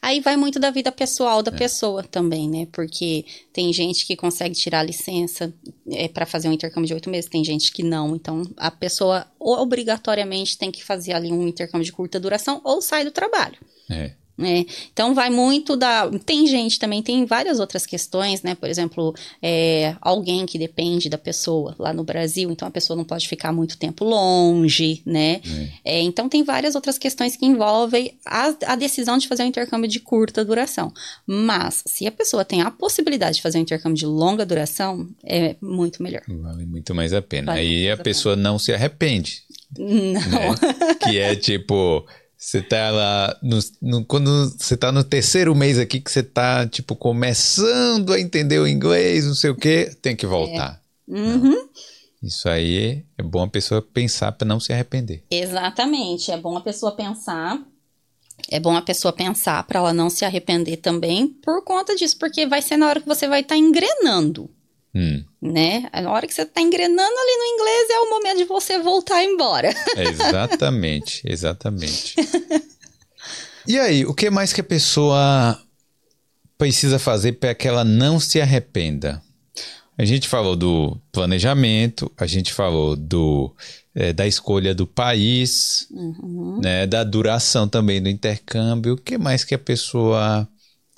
Speaker 2: Aí vai muito da vida pessoal da é. pessoa também, né? Porque tem gente que consegue tirar a licença é, para fazer um intercâmbio de oito meses, tem gente que não. Então, a pessoa obrigatoriamente tem que fazer ali um intercâmbio de curta duração ou sai do trabalho.
Speaker 1: É.
Speaker 2: Né? Então vai muito da. Tem gente também, tem várias outras questões, né? Por exemplo, é, alguém que depende da pessoa lá no Brasil, então a pessoa não pode ficar muito tempo longe, né? É. É, então tem várias outras questões que envolvem a, a, decisão de fazer um intercâmbio de curta duração. Mas se a pessoa tem a possibilidade de fazer um intercâmbio de longa duração, é muito melhor.
Speaker 1: Vale muito mais a pena.
Speaker 2: Vale
Speaker 1: Aí a, a pessoa não se arrepende.
Speaker 2: Não.
Speaker 1: Né? que é tipo. Você tá lá, no, no, quando você tá no terceiro mês aqui, que você tá, tipo, começando a entender o inglês, não sei o quê, tem que voltar.
Speaker 2: É. Uhum.
Speaker 1: Isso aí é bom a pessoa pensar para não se arrepender.
Speaker 2: Exatamente, é bom a pessoa pensar. É bom a pessoa pensar para ela não se arrepender também por conta disso, porque vai ser na hora que você vai estar tá engrenando.
Speaker 1: Hum.
Speaker 2: Né? Na hora que você está engrenando ali no inglês é o momento de você voltar embora.
Speaker 1: É exatamente, exatamente. e aí, o que mais que a pessoa precisa fazer para que ela não se arrependa? A gente falou do planejamento, a gente falou do, é, da escolha do país,
Speaker 2: uhum.
Speaker 1: né, da duração também do intercâmbio. O que mais que a pessoa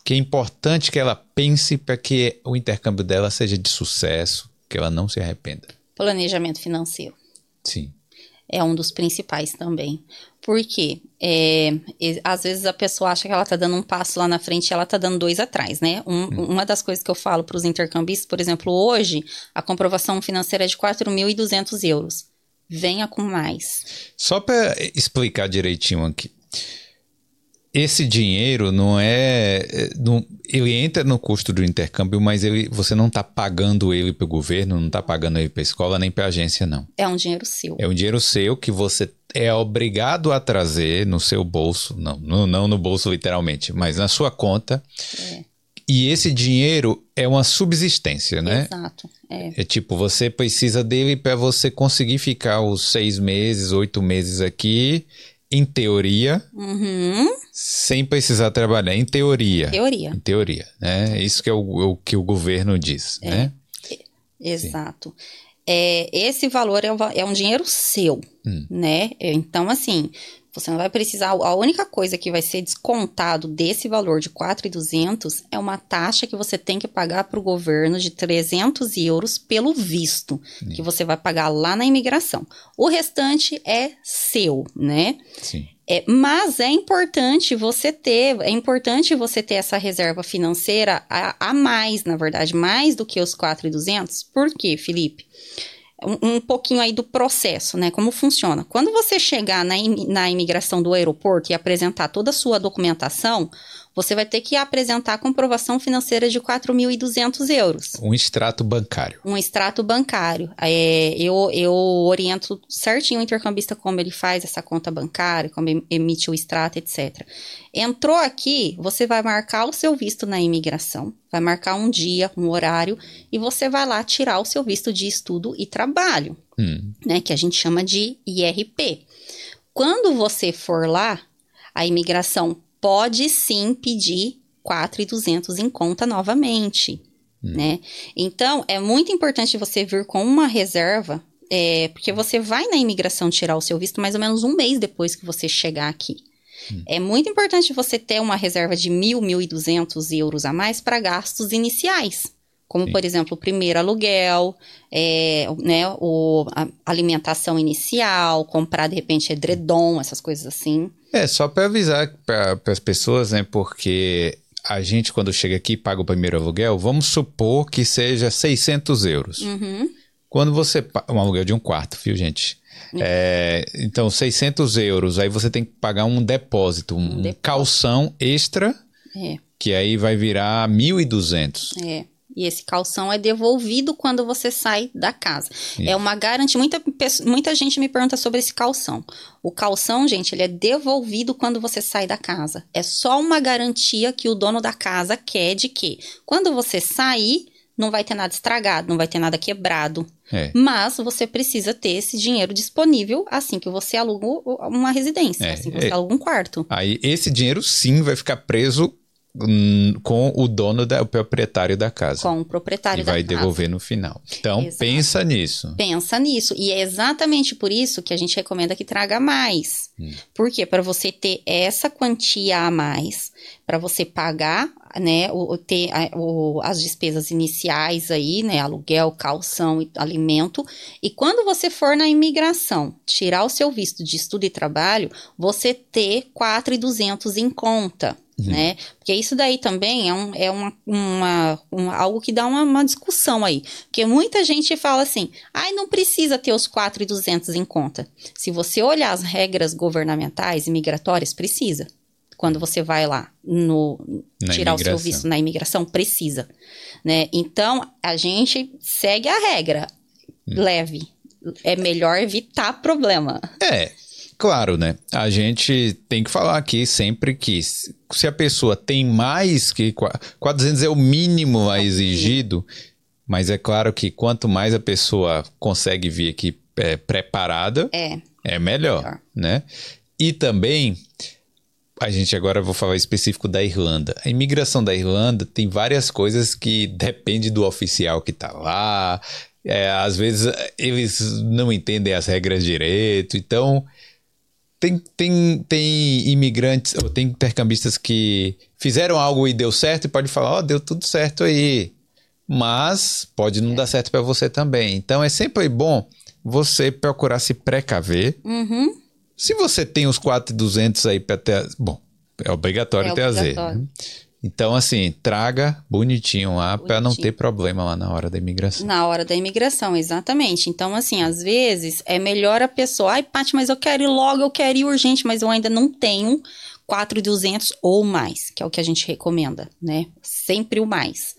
Speaker 1: que é importante que ela pense para que o intercâmbio dela seja de sucesso, que ela não se arrependa.
Speaker 2: Planejamento financeiro.
Speaker 1: Sim.
Speaker 2: É um dos principais também. Porque é, às vezes a pessoa acha que ela está dando um passo lá na frente e ela está dando dois atrás, né? Um, hum. Uma das coisas que eu falo para os intercambistas, por exemplo, hoje a comprovação financeira é de 4.200 euros. Venha com mais.
Speaker 1: Só para explicar direitinho aqui esse dinheiro não é, é. Não, ele entra no custo do intercâmbio, mas ele, você não está pagando ele para o governo, não está pagando ele para a escola nem para a agência, não.
Speaker 2: É um dinheiro seu.
Speaker 1: É um dinheiro seu que você é obrigado a trazer no seu bolso, não, no, não no bolso literalmente, mas na sua conta.
Speaker 2: É.
Speaker 1: E esse dinheiro é uma subsistência, né?
Speaker 2: Exato. É,
Speaker 1: é tipo, você precisa dele para você conseguir ficar os seis meses, oito meses aqui em teoria,
Speaker 2: uhum.
Speaker 1: sem precisar trabalhar. Em teoria.
Speaker 2: Teoria.
Speaker 1: Em teoria, né? Isso que é o, o que o governo diz,
Speaker 2: é.
Speaker 1: né?
Speaker 2: Exato. É, esse valor é, é um dinheiro seu,
Speaker 1: hum.
Speaker 2: né? Então, assim, você não vai precisar. A única coisa que vai ser descontado desse valor de 4,200 é uma taxa que você tem que pagar para o governo de 300 euros pelo visto,
Speaker 1: Sim.
Speaker 2: que você vai pagar lá na imigração. O restante é seu, né?
Speaker 1: Sim.
Speaker 2: É, mas é importante você ter, é importante você ter essa reserva financeira a, a mais, na verdade, mais do que os 4,200. Por quê, Felipe? Um, pouquinho aí do processo, né? Como funciona. Quando você chegar na, na imigração do aeroporto e apresentar toda a sua documentação, você vai ter que apresentar a comprovação financeira de 4.200 euros.
Speaker 1: Um extrato bancário.
Speaker 2: Um extrato bancário. É, eu, eu oriento certinho o intercambista como ele faz essa conta bancária, como emite o extrato, etc. Entrou aqui, você vai marcar o seu visto na imigração, vai marcar um dia, um horário, e você vai lá tirar o seu visto de estudo e trabalho,
Speaker 1: hum.
Speaker 2: né? Que a gente chama de IRP. Quando você for lá, a imigração pode sim pedir 4,200 em conta novamente,
Speaker 1: hum.
Speaker 2: né? Então, é muito importante você vir com uma reserva, é, porque você vai na imigração tirar o seu visto mais ou menos um mês depois que você chegar aqui.
Speaker 1: Hum.
Speaker 2: É muito importante você ter uma reserva de mil, mil e duzentos euros a mais para gastos iniciais. Como,
Speaker 1: Sim.
Speaker 2: por exemplo, o primeiro aluguel, é, né, o, a alimentação inicial, comprar, de repente, edredom, essas coisas assim.
Speaker 1: É, só para avisar para as pessoas, né? Porque a gente, quando chega aqui e paga o primeiro aluguel, vamos supor que seja 600 euros.
Speaker 2: Uhum.
Speaker 1: Quando você. Um aluguel de um quarto, viu, gente? É, então, 600 euros, aí você tem que pagar um depósito, um,
Speaker 2: depósito.
Speaker 1: calção extra
Speaker 2: É.
Speaker 1: que aí vai virar 1.200.
Speaker 2: É. E esse calção é devolvido quando você sai da casa. É uma garantia. Muita, muita gente me pergunta sobre esse calção. O calção, gente, ele é devolvido quando você sai da casa. É só uma garantia que o dono da casa quer de que quando você sair, não vai ter nada estragado, não vai ter nada quebrado.
Speaker 1: É.
Speaker 2: Mas você precisa ter esse dinheiro disponível assim que você aluga uma residência,
Speaker 1: É,
Speaker 2: assim que você
Speaker 1: é.
Speaker 2: aluga um quarto.
Speaker 1: Aí esse dinheiro sim vai ficar preso com o dono, da, o proprietário da casa.
Speaker 2: Com o proprietário
Speaker 1: e
Speaker 2: da
Speaker 1: vai
Speaker 2: casa.
Speaker 1: devolver no final. Então,
Speaker 2: Exato.
Speaker 1: pensa nisso.
Speaker 2: Pensa nisso. E é exatamente por isso que a gente recomenda que traga mais.
Speaker 1: Hum.
Speaker 2: Por quê? Para você ter essa quantia a mais, para você pagar, né, o, o- ter a- o- as despesas iniciais aí, né, aluguel, calção e alimento. E quando você for na imigração, tirar o seu visto de estudo e trabalho, você ter 4.200 em conta. Né? Porque isso daí também é, um, é uma, uma, um- algo que dá uma, uma discussão aí. Porque muita gente fala assim, ai, não precisa ter os 4.200 em conta. Se você olhar as regras governamentais e migratórias, precisa. Quando você vai lá no
Speaker 1: Na
Speaker 2: tirar o seu
Speaker 1: imigração.
Speaker 2: visto na imigração, precisa. Né? Então, a gente segue a regra.
Speaker 1: Hum.
Speaker 2: Leve. É melhor evitar problema.
Speaker 1: É, claro, né? A gente tem que falar aqui sempre que se a pessoa tem mais que qua- 400 é o mínimo a exigido, mas é claro que quanto mais a pessoa consegue vir aqui é, preparada,
Speaker 2: É.
Speaker 1: é melhor,
Speaker 2: Melhor.
Speaker 1: né? E também, a gente agora vou falar específico da Irlanda. A imigração da Irlanda tem várias coisas que depende do oficial que tá lá. É, às vezes eles não entendem as regras direito, então tem, tem, tem imigrantes, ou tem intercambistas que fizeram algo e deu certo e pode falar, ó, deu tudo certo aí. Mas pode não dar certo para você também. Então é sempre bom você procurar se precaver.
Speaker 2: Uhum.
Speaker 1: Se você tem os 4,200 aí para ter. Bom, é obrigatório
Speaker 2: É
Speaker 1: trazer.
Speaker 2: obrigatório.
Speaker 1: né? Então, assim, traga bonitinho lá para não ter problema lá na hora da imigração.
Speaker 2: Na hora da imigração, exatamente. Então, assim, às vezes é melhor a pessoa, ai, Paty, mas eu quero ir logo, eu quero ir urgente, mas eu ainda não tenho 4,200 ou mais, que é o que a gente recomenda, né? Sempre o mais.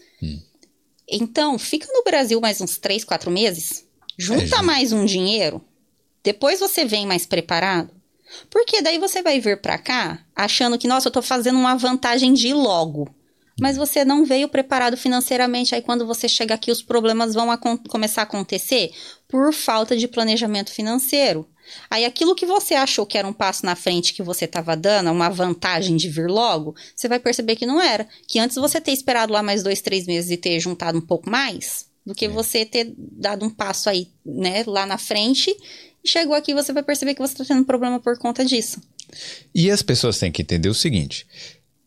Speaker 2: Então, fica no Brasil mais uns 3, 4 meses, junta
Speaker 1: É,
Speaker 2: mais um dinheiro, depois você vem mais preparado. Porque daí você vai vir pra cá achando que, nossa, eu tô fazendo uma vantagem de ir logo. Mas você não veio preparado financeiramente. Aí, quando você chega aqui, os problemas vão acon- começar a acontecer por falta de planejamento financeiro. Aí, aquilo que você achou que era um passo na frente que você estava dando, uma vantagem de vir logo, você vai perceber que não era. Que antes você ter esperado lá mais dois, três meses e ter juntado um pouco mais, do que você ter dado um passo aí, né, lá na frente. Chegou aqui, você vai perceber que você está tendo problema por conta disso.
Speaker 1: E as pessoas têm que entender o seguinte: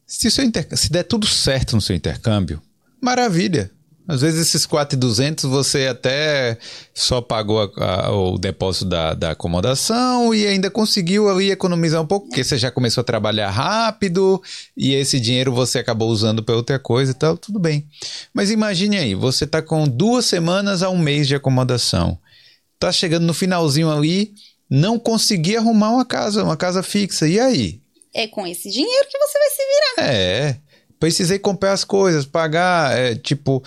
Speaker 1: se, seu se der tudo certo no seu intercâmbio, maravilha. Às vezes esses 4,200 você até só pagou a- a- o depósito da, da acomodação e ainda conseguiu ali economizar um pouco, porque você já começou a trabalhar rápido e esse dinheiro você acabou usando para outra coisa e tal, tudo bem. Mas imagine aí, você tá com duas semanas a um mês de acomodação. Tá chegando no finalzinho ali, não consegui arrumar uma casa, uma casa fixa. E aí?
Speaker 2: É com esse dinheiro que você vai se virar.
Speaker 1: É, precisei comprar as coisas, pagar, é, tipo,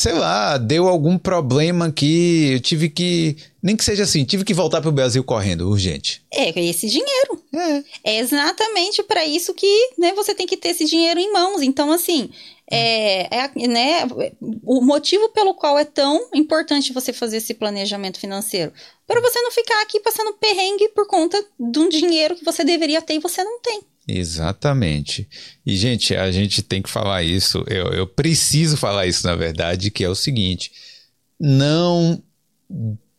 Speaker 1: sei lá, deu algum problema aqui, eu tive que, nem que seja assim, tive que voltar pro Brasil correndo, urgente.
Speaker 2: É esse dinheiro.
Speaker 1: É,
Speaker 2: É exatamente para isso que né, você tem que ter esse dinheiro em mãos. Então, assim, é, é né, o motivo pelo qual é tão importante você fazer esse planejamento financeiro. Para você não ficar aqui passando perrengue por conta de um dinheiro que você deveria ter e você não tem.
Speaker 1: Exatamente. E, gente, a gente tem que falar isso, eu, eu preciso falar isso, na verdade, que é o seguinte, não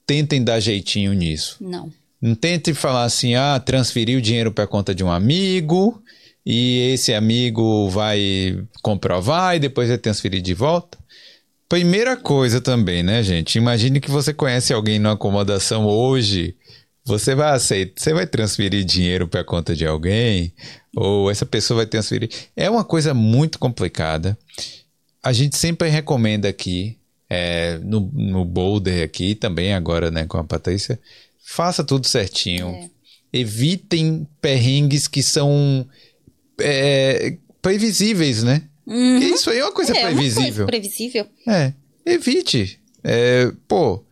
Speaker 1: tentem dar jeitinho nisso.
Speaker 2: Não.
Speaker 1: Não tente falar assim, ah, transferir o dinheiro para conta de um amigo e esse amigo vai comprovar e depois vai transferir de volta. Primeira coisa também, né, gente? Imagine que você conhece alguém numa acomodação hoje. Você vai aceitar, você vai transferir dinheiro para conta de alguém ou essa pessoa vai transferir. É uma coisa muito complicada. A gente sempre recomenda aqui, é, no, no Boulder aqui, também agora, né, com a Patrícia, faça tudo certinho.
Speaker 2: É.
Speaker 1: Evitem perrengues que são é, previsíveis, né?
Speaker 2: Uhum.
Speaker 1: Isso aí é uma coisa
Speaker 2: é
Speaker 1: previsível.
Speaker 2: uma coisa previsível.
Speaker 1: É, evite. É, pô,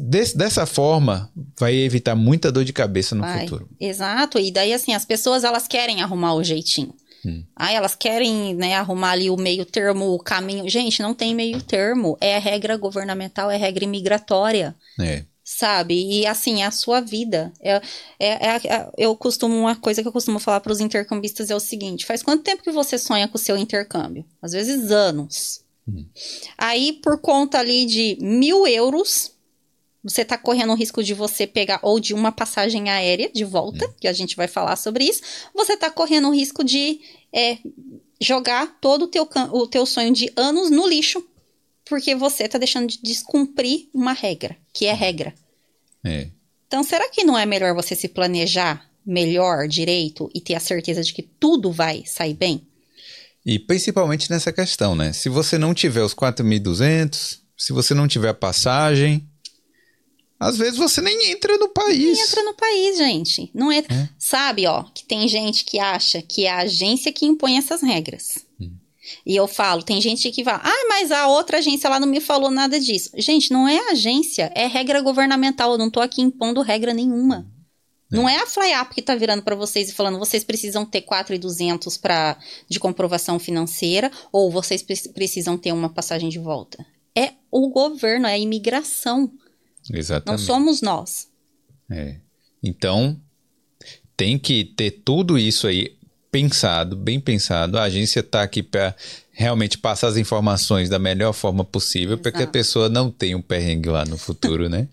Speaker 1: des- dessa forma, vai evitar muita dor de cabeça no
Speaker 2: Vai.
Speaker 1: futuro.
Speaker 2: Exato. E daí, assim, as pessoas, elas querem arrumar o jeitinho.
Speaker 1: Hum.
Speaker 2: Aí elas querem, né, arrumar ali o meio termo, o caminho. Gente, não tem meio termo. É regra governamental, é regra imigratória.
Speaker 1: É.
Speaker 2: Sabe? E assim, é a sua vida. É, é, é- é- eu costumo, uma coisa que eu costumo falar para os intercambistas é o seguinte: faz quanto tempo que você sonha com o seu intercâmbio? Às vezes anos. Aí, por conta ali de mil euros, você tá correndo o risco de você pegar, ou de uma passagem aérea de volta, que a gente vai falar sobre isso, você tá correndo o risco de é, jogar todo o teu, o teu sonho de anos no lixo, porque você tá deixando de descumprir uma regra, que é regra.
Speaker 1: É.
Speaker 2: Então, será que não é melhor você se planejar melhor, direito, e ter a certeza de que tudo vai sair bem?
Speaker 1: E principalmente nessa questão, né? Se você não tiver os 4.200, se você não tiver a passagem, às vezes você nem entra no país.
Speaker 2: Nem entra no país, gente. Não entra. Sabe, ó, que tem gente que acha que é a agência que impõe essas regras. E eu falo, tem gente que fala, ah, mas a outra agência lá não me falou nada disso. Gente, não é agência, é regra governamental. Eu não tô aqui impondo regra nenhuma. Não é a FlyUp que tá virando para vocês e falando, vocês precisam ter 4,200 para de comprovação financeira ou vocês pre- precisam ter uma passagem de volta. É o governo, é a imigração. Não
Speaker 1: Exatamente.
Speaker 2: somos nós.
Speaker 1: É. Então, tem que ter tudo isso aí pensado, bem pensado. A agência está aqui para realmente passar as informações da melhor forma possível para que a pessoa não tenha um perrengue lá no futuro, né?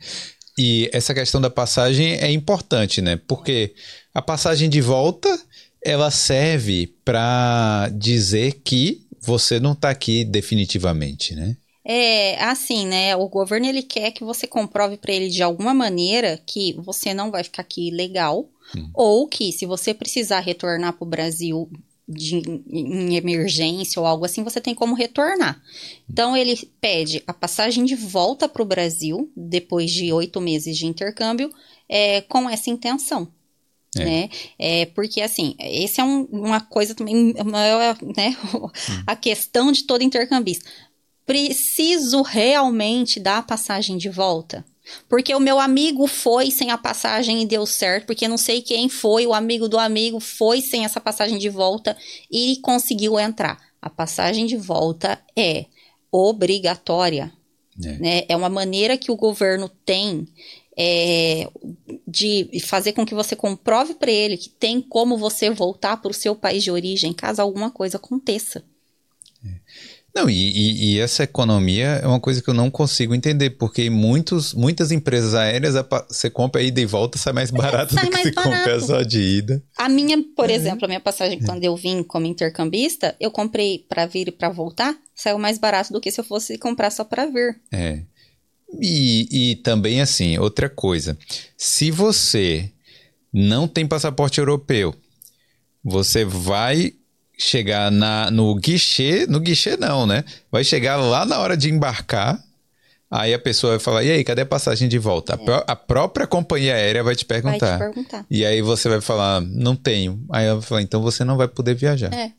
Speaker 1: E essa questão da passagem é importante, né? Porque a passagem de volta ela serve para dizer que você não está aqui definitivamente, né?
Speaker 2: É, assim, né? O governo ele quer que você comprove para ele de alguma maneira que você não vai ficar aqui legal, ou que se você precisar retornar para o Brasil de, em emergência ou algo assim, você tem como retornar. Então ele pede a passagem de volta para o Brasil depois de oito meses de intercâmbio, é, com essa intenção.
Speaker 1: É.
Speaker 2: Né? É, porque assim, esse é um- uma coisa também, uma- né? A questão de todo intercambista preciso realmente dar a passagem de volta? Porque o meu amigo foi sem a passagem e deu certo, porque não sei quem foi, o amigo do amigo foi sem essa passagem de volta e conseguiu entrar. A passagem de volta é obrigatória,
Speaker 1: É.
Speaker 2: né? É uma maneira que o governo tem é, de fazer com que você comprove para ele que tem como você voltar para o seu país de origem caso alguma coisa aconteça.
Speaker 1: Não, e, e- e essa economia é uma coisa que eu não consigo entender, porque muitos, muitas empresas aéreas, você compra a ida e volta, sai mais barato
Speaker 2: sai
Speaker 1: do que você compra só de ida.
Speaker 2: A minha, por exemplo, a minha passagem quando eu vim como intercambista, eu comprei para vir e para voltar, saiu mais barato do que se eu fosse comprar só para vir.
Speaker 1: É. E, e também, assim, outra coisa. Se você não tem passaporte europeu, você vai chegar na, no guichê, no guichê não, né? Vai chegar lá na hora de embarcar, aí a pessoa vai falar, e aí, cadê a passagem de volta? A, pró- a própria companhia aérea vai te
Speaker 2: Vai
Speaker 1: perguntar.
Speaker 2: te perguntar.
Speaker 1: E aí você vai falar, não tenho. Aí ela vai falar, então você não vai poder viajar.
Speaker 2: É.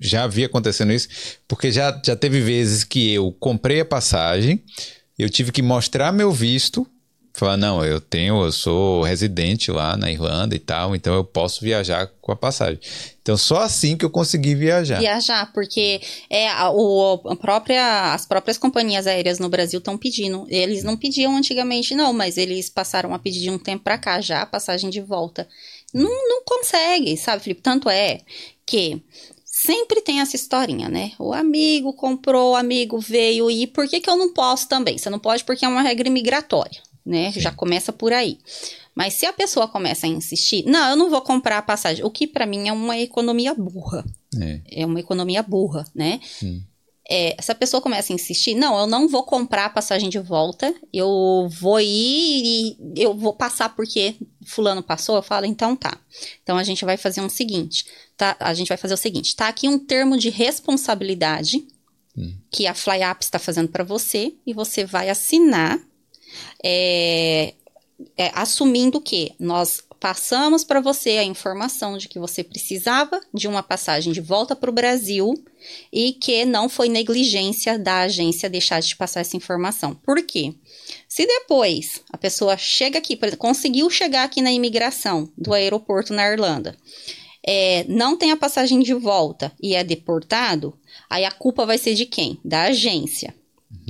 Speaker 1: Já vi acontecendo isso, porque já, já teve vezes que eu comprei a passagem, eu tive que mostrar meu visto, falar, não, eu tenho, eu sou residente lá na Irlanda e tal, então eu posso viajar com a passagem. Então só assim que eu consegui viajar.
Speaker 2: Viajar, porque é, a, o, a própria, as próprias companhias aéreas no Brasil estão pedindo. Eles não pediam antigamente, não, mas eles passaram a pedir de um tempo pra cá já a passagem de volta. Não, não consegue, sabe, Felipe? Tanto é que sempre tem essa historinha, né? O amigo comprou, o amigo veio e por que, que eu não posso também? Você não pode porque é uma regra migratória, né? Já começa por aí. Mas se a pessoa começa a insistir, não, eu não vou comprar a passagem, o que pra mim é uma economia burra
Speaker 1: É.
Speaker 2: é uma economia burra, né? É, se a pessoa começa a insistir, não, eu não vou comprar a passagem de volta, eu vou ir e eu vou passar porque fulano passou, eu falo, então tá. Então a gente vai fazer um seguinte, tá? A gente vai fazer o seguinte, tá aqui um termo de responsabilidade que a FlyApp está fazendo para você e você vai assinar é, é, assumindo que nós passamos para você a informação de que você precisava de uma passagem de volta para o Brasil e que não foi negligência da agência deixar de te passar essa informação. Por quê? Se depois a pessoa chega aqui, exemplo, conseguiu chegar aqui na imigração do aeroporto na Irlanda, é, não tem a passagem de volta e é deportado, aí a culpa vai ser de quem? Da agência.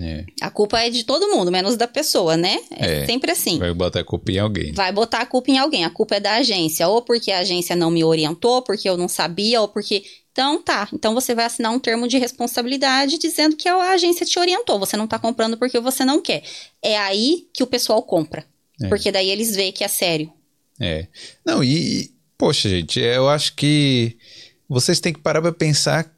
Speaker 1: É.
Speaker 2: A culpa é de todo mundo, menos da pessoa, né? É,
Speaker 1: É.
Speaker 2: sempre assim.
Speaker 1: Vai botar a culpa em alguém.
Speaker 2: Vai botar a culpa em alguém. A culpa é da agência. Ou porque a agência não me orientou, porque eu não sabia, ou porque. Então tá. Então você vai assinar um termo de responsabilidade dizendo que a agência te orientou. Você não tá comprando porque você não quer. É aí que o pessoal compra.
Speaker 1: É.
Speaker 2: Porque daí eles veem que é sério.
Speaker 1: É. Não, e, poxa, gente, eu acho que vocês têm que parar para pensar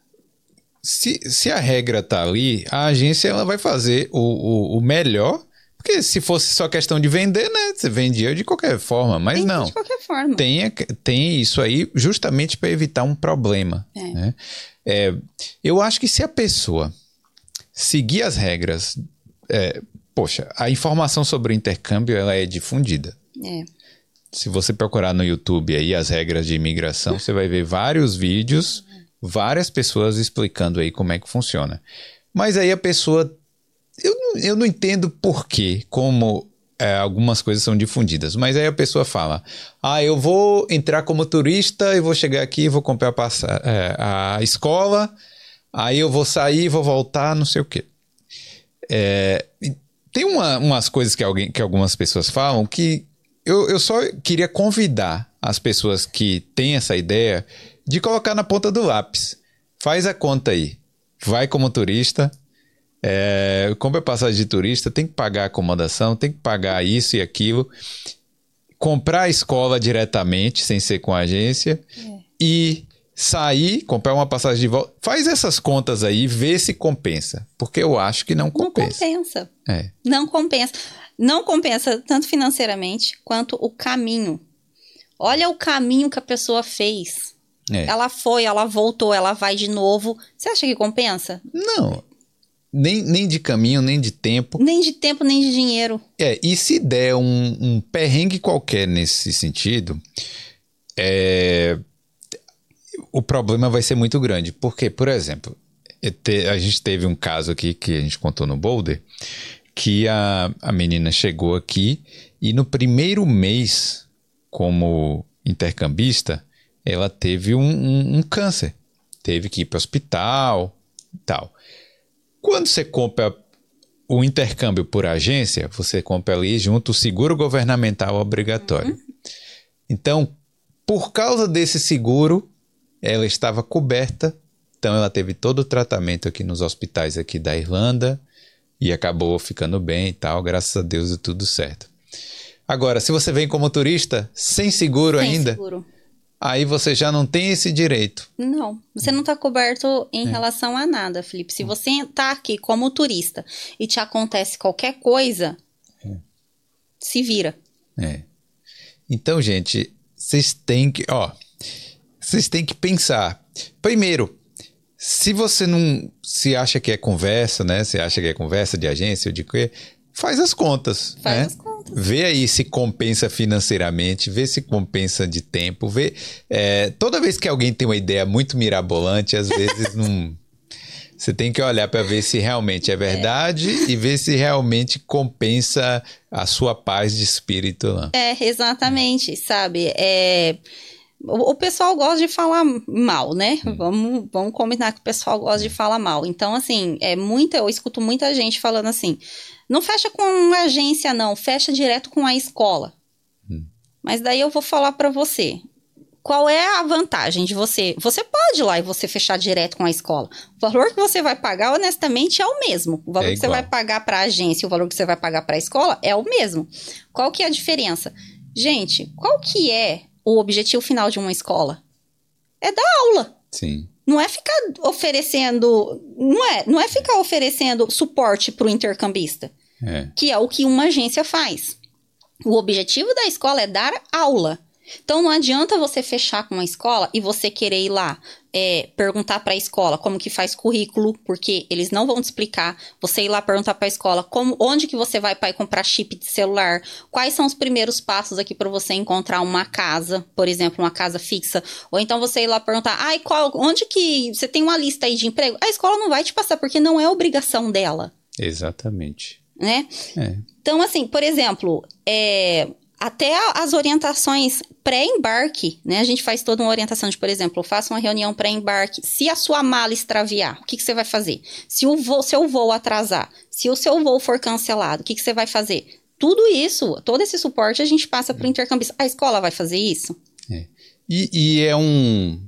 Speaker 1: se, se a regra tá ali, a agência ela vai fazer o, o, o melhor. Porque se fosse só questão de vender, né? Você vendia de qualquer forma, mas
Speaker 2: que
Speaker 1: não.
Speaker 2: De qualquer forma.
Speaker 1: Tem, tem isso aí justamente para evitar um problema.
Speaker 2: É.
Speaker 1: né? É, eu acho que se a pessoa seguir as regras, é, poxa, a informação sobre o intercâmbio ela é difundida.
Speaker 2: É.
Speaker 1: Se você procurar no YouTube aí as regras de imigração, você vai ver vários vídeos, várias pessoas explicando aí como é que funciona. Mas aí a pessoa. Eu, eu não entendo por quê, como é, algumas coisas são difundidas, mas aí a pessoa fala: Ah, eu vou entrar como turista e vou chegar aqui, vou comprar a, passa- é, a escola, aí eu vou sair, vou voltar, não sei o quê. É, tem uma- umas coisas que, alguém, que algumas pessoas falam que eu, eu só queria convidar as pessoas que têm essa ideia de colocar na ponta do lápis. Faz a conta aí. Vai como turista, é, compra passagem de turista, tem que pagar acomodação, tem que pagar isso e aquilo. Comprar a escola diretamente, sem ser com a agência. E sair, comprar uma passagem de volta. Faz essas contas aí, vê se compensa. Porque eu acho que não
Speaker 2: Não
Speaker 1: compensa.
Speaker 2: compensa.
Speaker 1: É.
Speaker 2: Não compensa. Não compensa tanto financeiramente quanto o caminho. Olha o caminho que a pessoa fez.
Speaker 1: É.
Speaker 2: Ela foi, ela voltou, ela vai de novo. Você acha que compensa?
Speaker 1: Não. Nem, nem de caminho, nem de tempo.
Speaker 2: Nem de tempo, nem de dinheiro.
Speaker 1: É, e se der um, um perrengue qualquer nesse sentido, é, o problema vai ser muito grande. Porque, por exemplo, te- a gente teve um caso aqui que a gente contou no Boulder, que a, a menina chegou aqui e no primeiro mês, como intercambista, ela teve um, um- um câncer. Teve que ir para o hospital e tal. Quando você compra o intercâmbio por agência, você compra ali junto o seguro governamental obrigatório. Então, por causa desse seguro, ela estava coberta, então ela teve todo o tratamento aqui nos hospitais aqui da Irlanda e acabou ficando bem e tal, graças a Deus e tudo certo. Agora, se você vem como turista sem seguro
Speaker 2: Sem
Speaker 1: ainda,
Speaker 2: seguro.
Speaker 1: Aí você já não tem esse direito.
Speaker 2: Não, você não está coberto
Speaker 1: É.
Speaker 2: em relação a nada, Felipe. Se você está aqui como turista e te acontece qualquer coisa, se vira.
Speaker 1: É. Então, gente, vocês têm que, ó, vocês têm que pensar. Primeiro, se você não se acha que é conversa, né? Você acha que é conversa de agência ou de quê? Faz as contas,
Speaker 2: Faz
Speaker 1: né?
Speaker 2: as contas.
Speaker 1: Vê aí se compensa financeiramente, vê se compensa de tempo, vê. é, toda vez que alguém tem uma ideia muito mirabolante, às vezes não. Você tem que olhar para ver se realmente é verdade e ver se realmente compensa a sua paz de espírito.
Speaker 2: É, exatamente, sabe? É, o, pessoal gosta de falar mal, né? Vamos, vamos combinar que o pessoal gosta de falar mal. Então, assim, é muita, eu escuto muita gente falando assim: não fecha com uma agência, não, fecha direto com a escola. Mas daí eu vou falar pra você. Qual é a vantagem de você? Você pode ir lá e você fechar direto com a escola. O valor que você vai pagar, honestamente, é o mesmo. O valor
Speaker 1: É
Speaker 2: que você vai pagar para a agência e o valor que você vai pagar para a escola é o mesmo. Qual que é a diferença? Gente, qual que é o objetivo final de uma escola? É dar aula.
Speaker 1: Sim.
Speaker 2: Não é ficar oferecendo, não é, não é ficar oferecendo suporte para o intercambista,
Speaker 1: É.
Speaker 2: que é o que uma agência faz. O objetivo da escola é dar aula. Então não adianta você fechar com uma escola e você querer ir lá é, perguntar para a escola como que faz currículo, porque eles não vão te explicar. Você ir lá perguntar para a escola como, onde que você vai para comprar chip de celular, quais são os primeiros passos aqui para você encontrar uma casa, por exemplo, uma casa fixa, ou então você ir lá perguntar, ai, qual, onde que você tem uma lista aí de emprego? A escola não vai te passar porque não é obrigação dela.
Speaker 1: Exatamente.
Speaker 2: Né?
Speaker 1: É.
Speaker 2: Então, assim, por exemplo, é, até as orientações pré-embarque, né? A gente faz toda uma orientação de, por exemplo, faça uma reunião pré-embarque. Se a sua mala extraviar, o que, que você vai fazer? Se o voo, seu voo atrasar, se o seu voo for cancelado, o que, que você vai fazer? Tudo isso, todo esse suporte a gente passa para o intercambista. A escola vai fazer isso?
Speaker 1: É. E, e é um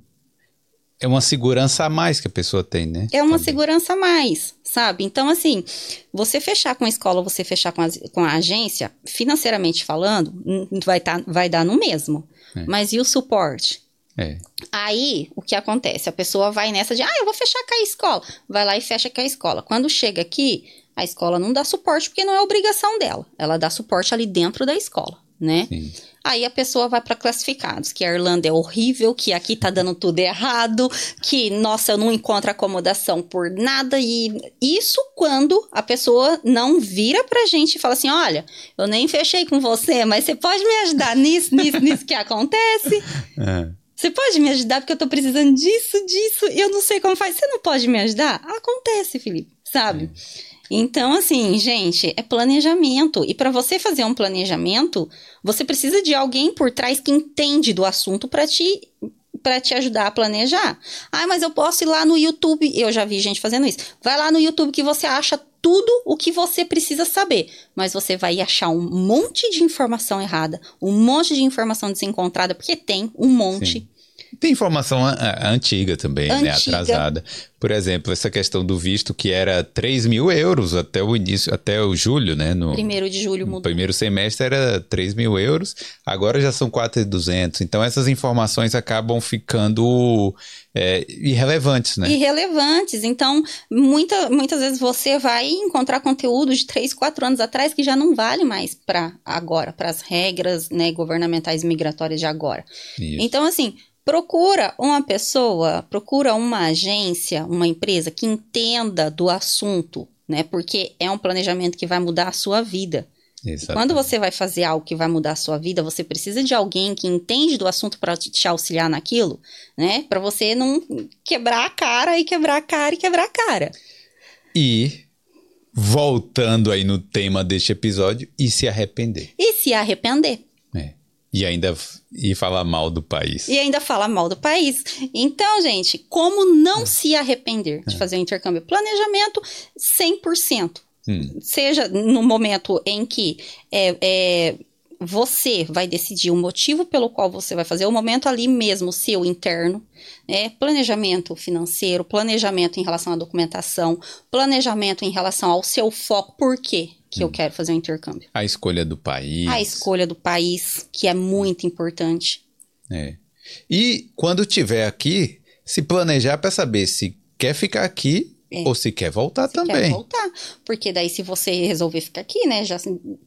Speaker 1: é uma segurança a mais que a pessoa tem, né?
Speaker 2: É uma
Speaker 1: Também.
Speaker 2: segurança a mais, sabe? Então, assim, você fechar com a escola, você fechar com a, com a agência, financeiramente falando, vai, tá, vai dar no mesmo.
Speaker 1: É.
Speaker 2: Mas e o suporte?
Speaker 1: É.
Speaker 2: Aí, o que acontece? A pessoa vai nessa de, ah, eu vou fechar com a escola. Vai lá e fecha com a escola. Quando chega aqui, a escola não dá suporte porque não é obrigação dela. Ela dá suporte ali dentro da escola, né?
Speaker 1: Sim.
Speaker 2: Aí a pessoa vai para classificados, que a Irlanda é horrível, que aqui tá dando tudo errado, que nossa, eu não encontro acomodação por nada e isso quando a pessoa não vira pra gente e fala assim: "Olha, eu nem fechei com você, mas você pode me ajudar nisso, nisso, nisso que acontece?"
Speaker 1: É.
Speaker 2: Você pode me ajudar porque eu tô precisando disso, disso, e eu não sei como faz. Você não pode me ajudar? Acontece, Felipe, sabe? Então, assim, gente, é planejamento. E para você fazer um planejamento, você precisa de alguém por trás que entende do assunto para te para te ajudar a planejar. Ah, mas eu posso ir lá no YouTube. Eu já vi gente fazendo isso. Vai lá no YouTube que você acha tudo o que você precisa saber, mas você vai achar um monte de informação errada, um monte de informação desencontrada, porque tem um monte.
Speaker 1: Sim. Tem informação antiga também, né?
Speaker 2: Antiga.
Speaker 1: Atrasada. Por exemplo, essa questão do visto que era 3 mil euros até o início, até o julho, né? No
Speaker 2: Primeiro de julho
Speaker 1: no
Speaker 2: mudou.
Speaker 1: primeiro semestre era 3 mil euros, agora já são 4.200. Então essas informações acabam ficando é, irrelevantes, né?
Speaker 2: irrelevantes. Então, muita, muitas vezes você vai encontrar conteúdo de 3, 4 anos atrás que já não vale mais para agora, para as regras né, governamentais migratórias de agora.
Speaker 1: Isso.
Speaker 2: Então, assim, procura uma pessoa, procura uma agência, uma empresa que entenda do assunto, né? Porque é um planejamento que vai mudar a sua vida. Quando você vai fazer algo que vai mudar a sua vida, você precisa de alguém que entende do assunto para te auxiliar naquilo, né? Para você não quebrar a cara e quebrar a cara e quebrar a cara.
Speaker 1: E voltando aí no tema deste episódio, e se arrepender.
Speaker 2: E se arrepender.
Speaker 1: E ainda e falar mal do país.
Speaker 2: E ainda fala mal do país. Então, gente, como não se arrepender de fazer o intercâmbio? Planejamento 100%.
Speaker 1: Hum.
Speaker 2: Seja no momento em que é, é, você vai decidir o motivo pelo qual você vai fazer, o momento ali mesmo seu interno, né? planejamento financeiro, planejamento em relação à documentação, planejamento em relação ao seu foco, por quê que eu quero fazer o intercâmbio?
Speaker 1: A escolha do país.
Speaker 2: A escolha do país, que é muito importante.
Speaker 1: É. E quando tiver aqui, se planejar para saber se quer ficar aqui ou se quer voltar
Speaker 2: É. Você quer
Speaker 1: também.
Speaker 2: voltar. Porque daí, se você resolver ficar aqui, né? Já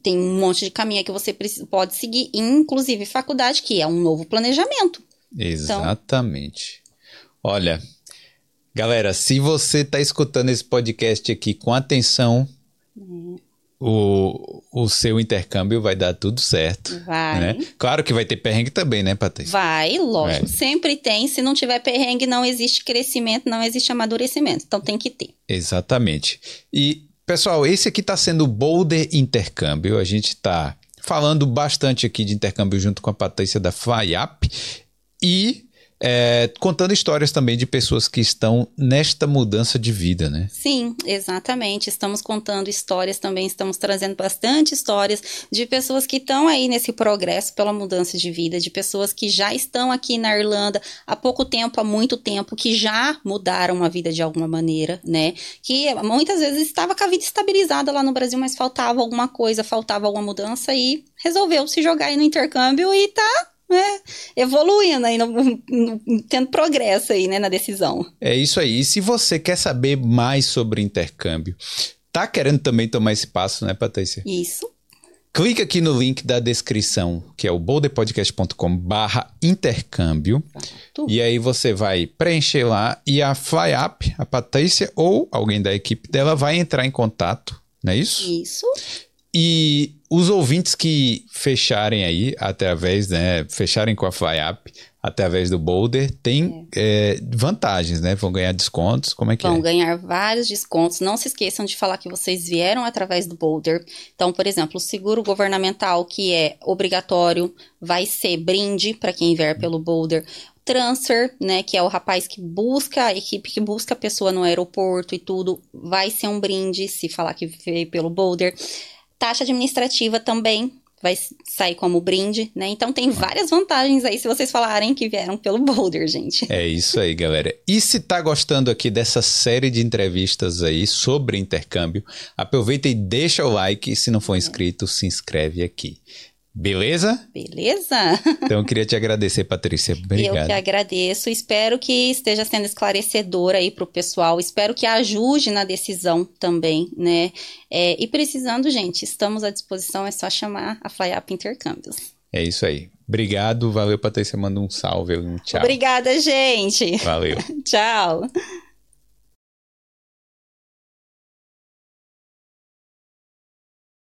Speaker 2: tem um monte de caminho que você precisa- pode seguir, inclusive faculdade, que é um novo planejamento.
Speaker 1: Exatamente. Olha, galera, se você está escutando esse podcast aqui com atenção, o, o seu intercâmbio vai dar tudo certo.
Speaker 2: Vai.
Speaker 1: Né? Claro que vai ter perrengue também, né, Patrícia?
Speaker 2: Vai, lógico.
Speaker 1: É.
Speaker 2: Sempre tem. Se não tiver perrengue, não existe crescimento, não existe amadurecimento. Então tem que ter.
Speaker 1: Exatamente. E, pessoal, esse aqui está sendo o Boulder Intercâmbio. A gente está falando bastante aqui de intercâmbio junto com a Patrícia da FlyUp e é, contando histórias também de pessoas que estão nesta mudança de vida, né?
Speaker 2: Sim, exatamente. Estamos contando histórias também, estamos trazendo bastante histórias de pessoas que estão aí nesse progresso pela mudança de vida, de pessoas que já estão aqui na Irlanda há pouco tempo, há muito tempo, que já mudaram a vida de alguma maneira, né? Que muitas vezes estava com a vida estabilizada lá no Brasil, mas faltava alguma coisa, faltava alguma mudança e resolveu se jogar aí no intercâmbio e tá. Né, evoluindo aí, no- no- tendo progresso aí, né, na decisão.
Speaker 1: É isso aí. E se você quer saber mais sobre intercâmbio, tá querendo também tomar esse passo, né, Patrícia?
Speaker 2: Isso.
Speaker 1: Clica aqui no link da descrição, que é o boulderpodcast.com barra intercâmbio. E aí você vai preencher lá e a FlyUp, a Patrícia ou alguém da equipe dela vai entrar em contato, não é isso?
Speaker 2: Isso.
Speaker 1: E os ouvintes que fecharem aí, através, né, fecharem com a FlyUp, através do Boulder, tem é. É, vantagens, né? Vão ganhar descontos, como é que
Speaker 2: Vão
Speaker 1: é?
Speaker 2: ganhar vários descontos. Não se esqueçam de falar que vocês vieram através do Boulder. Então, por exemplo, o seguro governamental, que é obrigatório, vai ser brinde para quem vier pelo Boulder transfer, né, que é o rapaz que busca, a equipe que busca a pessoa no aeroporto e tudo, vai ser um brinde se falar que veio pelo Boulder. Taxa administrativa também vai sair como brinde, né? Então tem várias vantagens aí se vocês falarem que vieram pelo Boulder, gente.
Speaker 1: É isso aí, galera. E se tá gostando aqui dessa série de entrevistas aí sobre intercâmbio, aproveita e deixa o like. Se não for inscrito, se inscreve aqui. Beleza?
Speaker 2: Beleza?
Speaker 1: Então eu queria te agradecer, Patrícia. Obrigado.
Speaker 2: Eu que agradeço. Espero que esteja sendo esclarecedor aí para o pessoal. Espero que ajude na decisão também, né? É, e precisando, gente, estamos à disposição. É só chamar a FlyUp Intercâmbios.
Speaker 1: É isso aí. Obrigado. Valeu, Patrícia. Manda um salve, um tchau.
Speaker 2: Obrigada, gente.
Speaker 1: Valeu.
Speaker 2: tchau.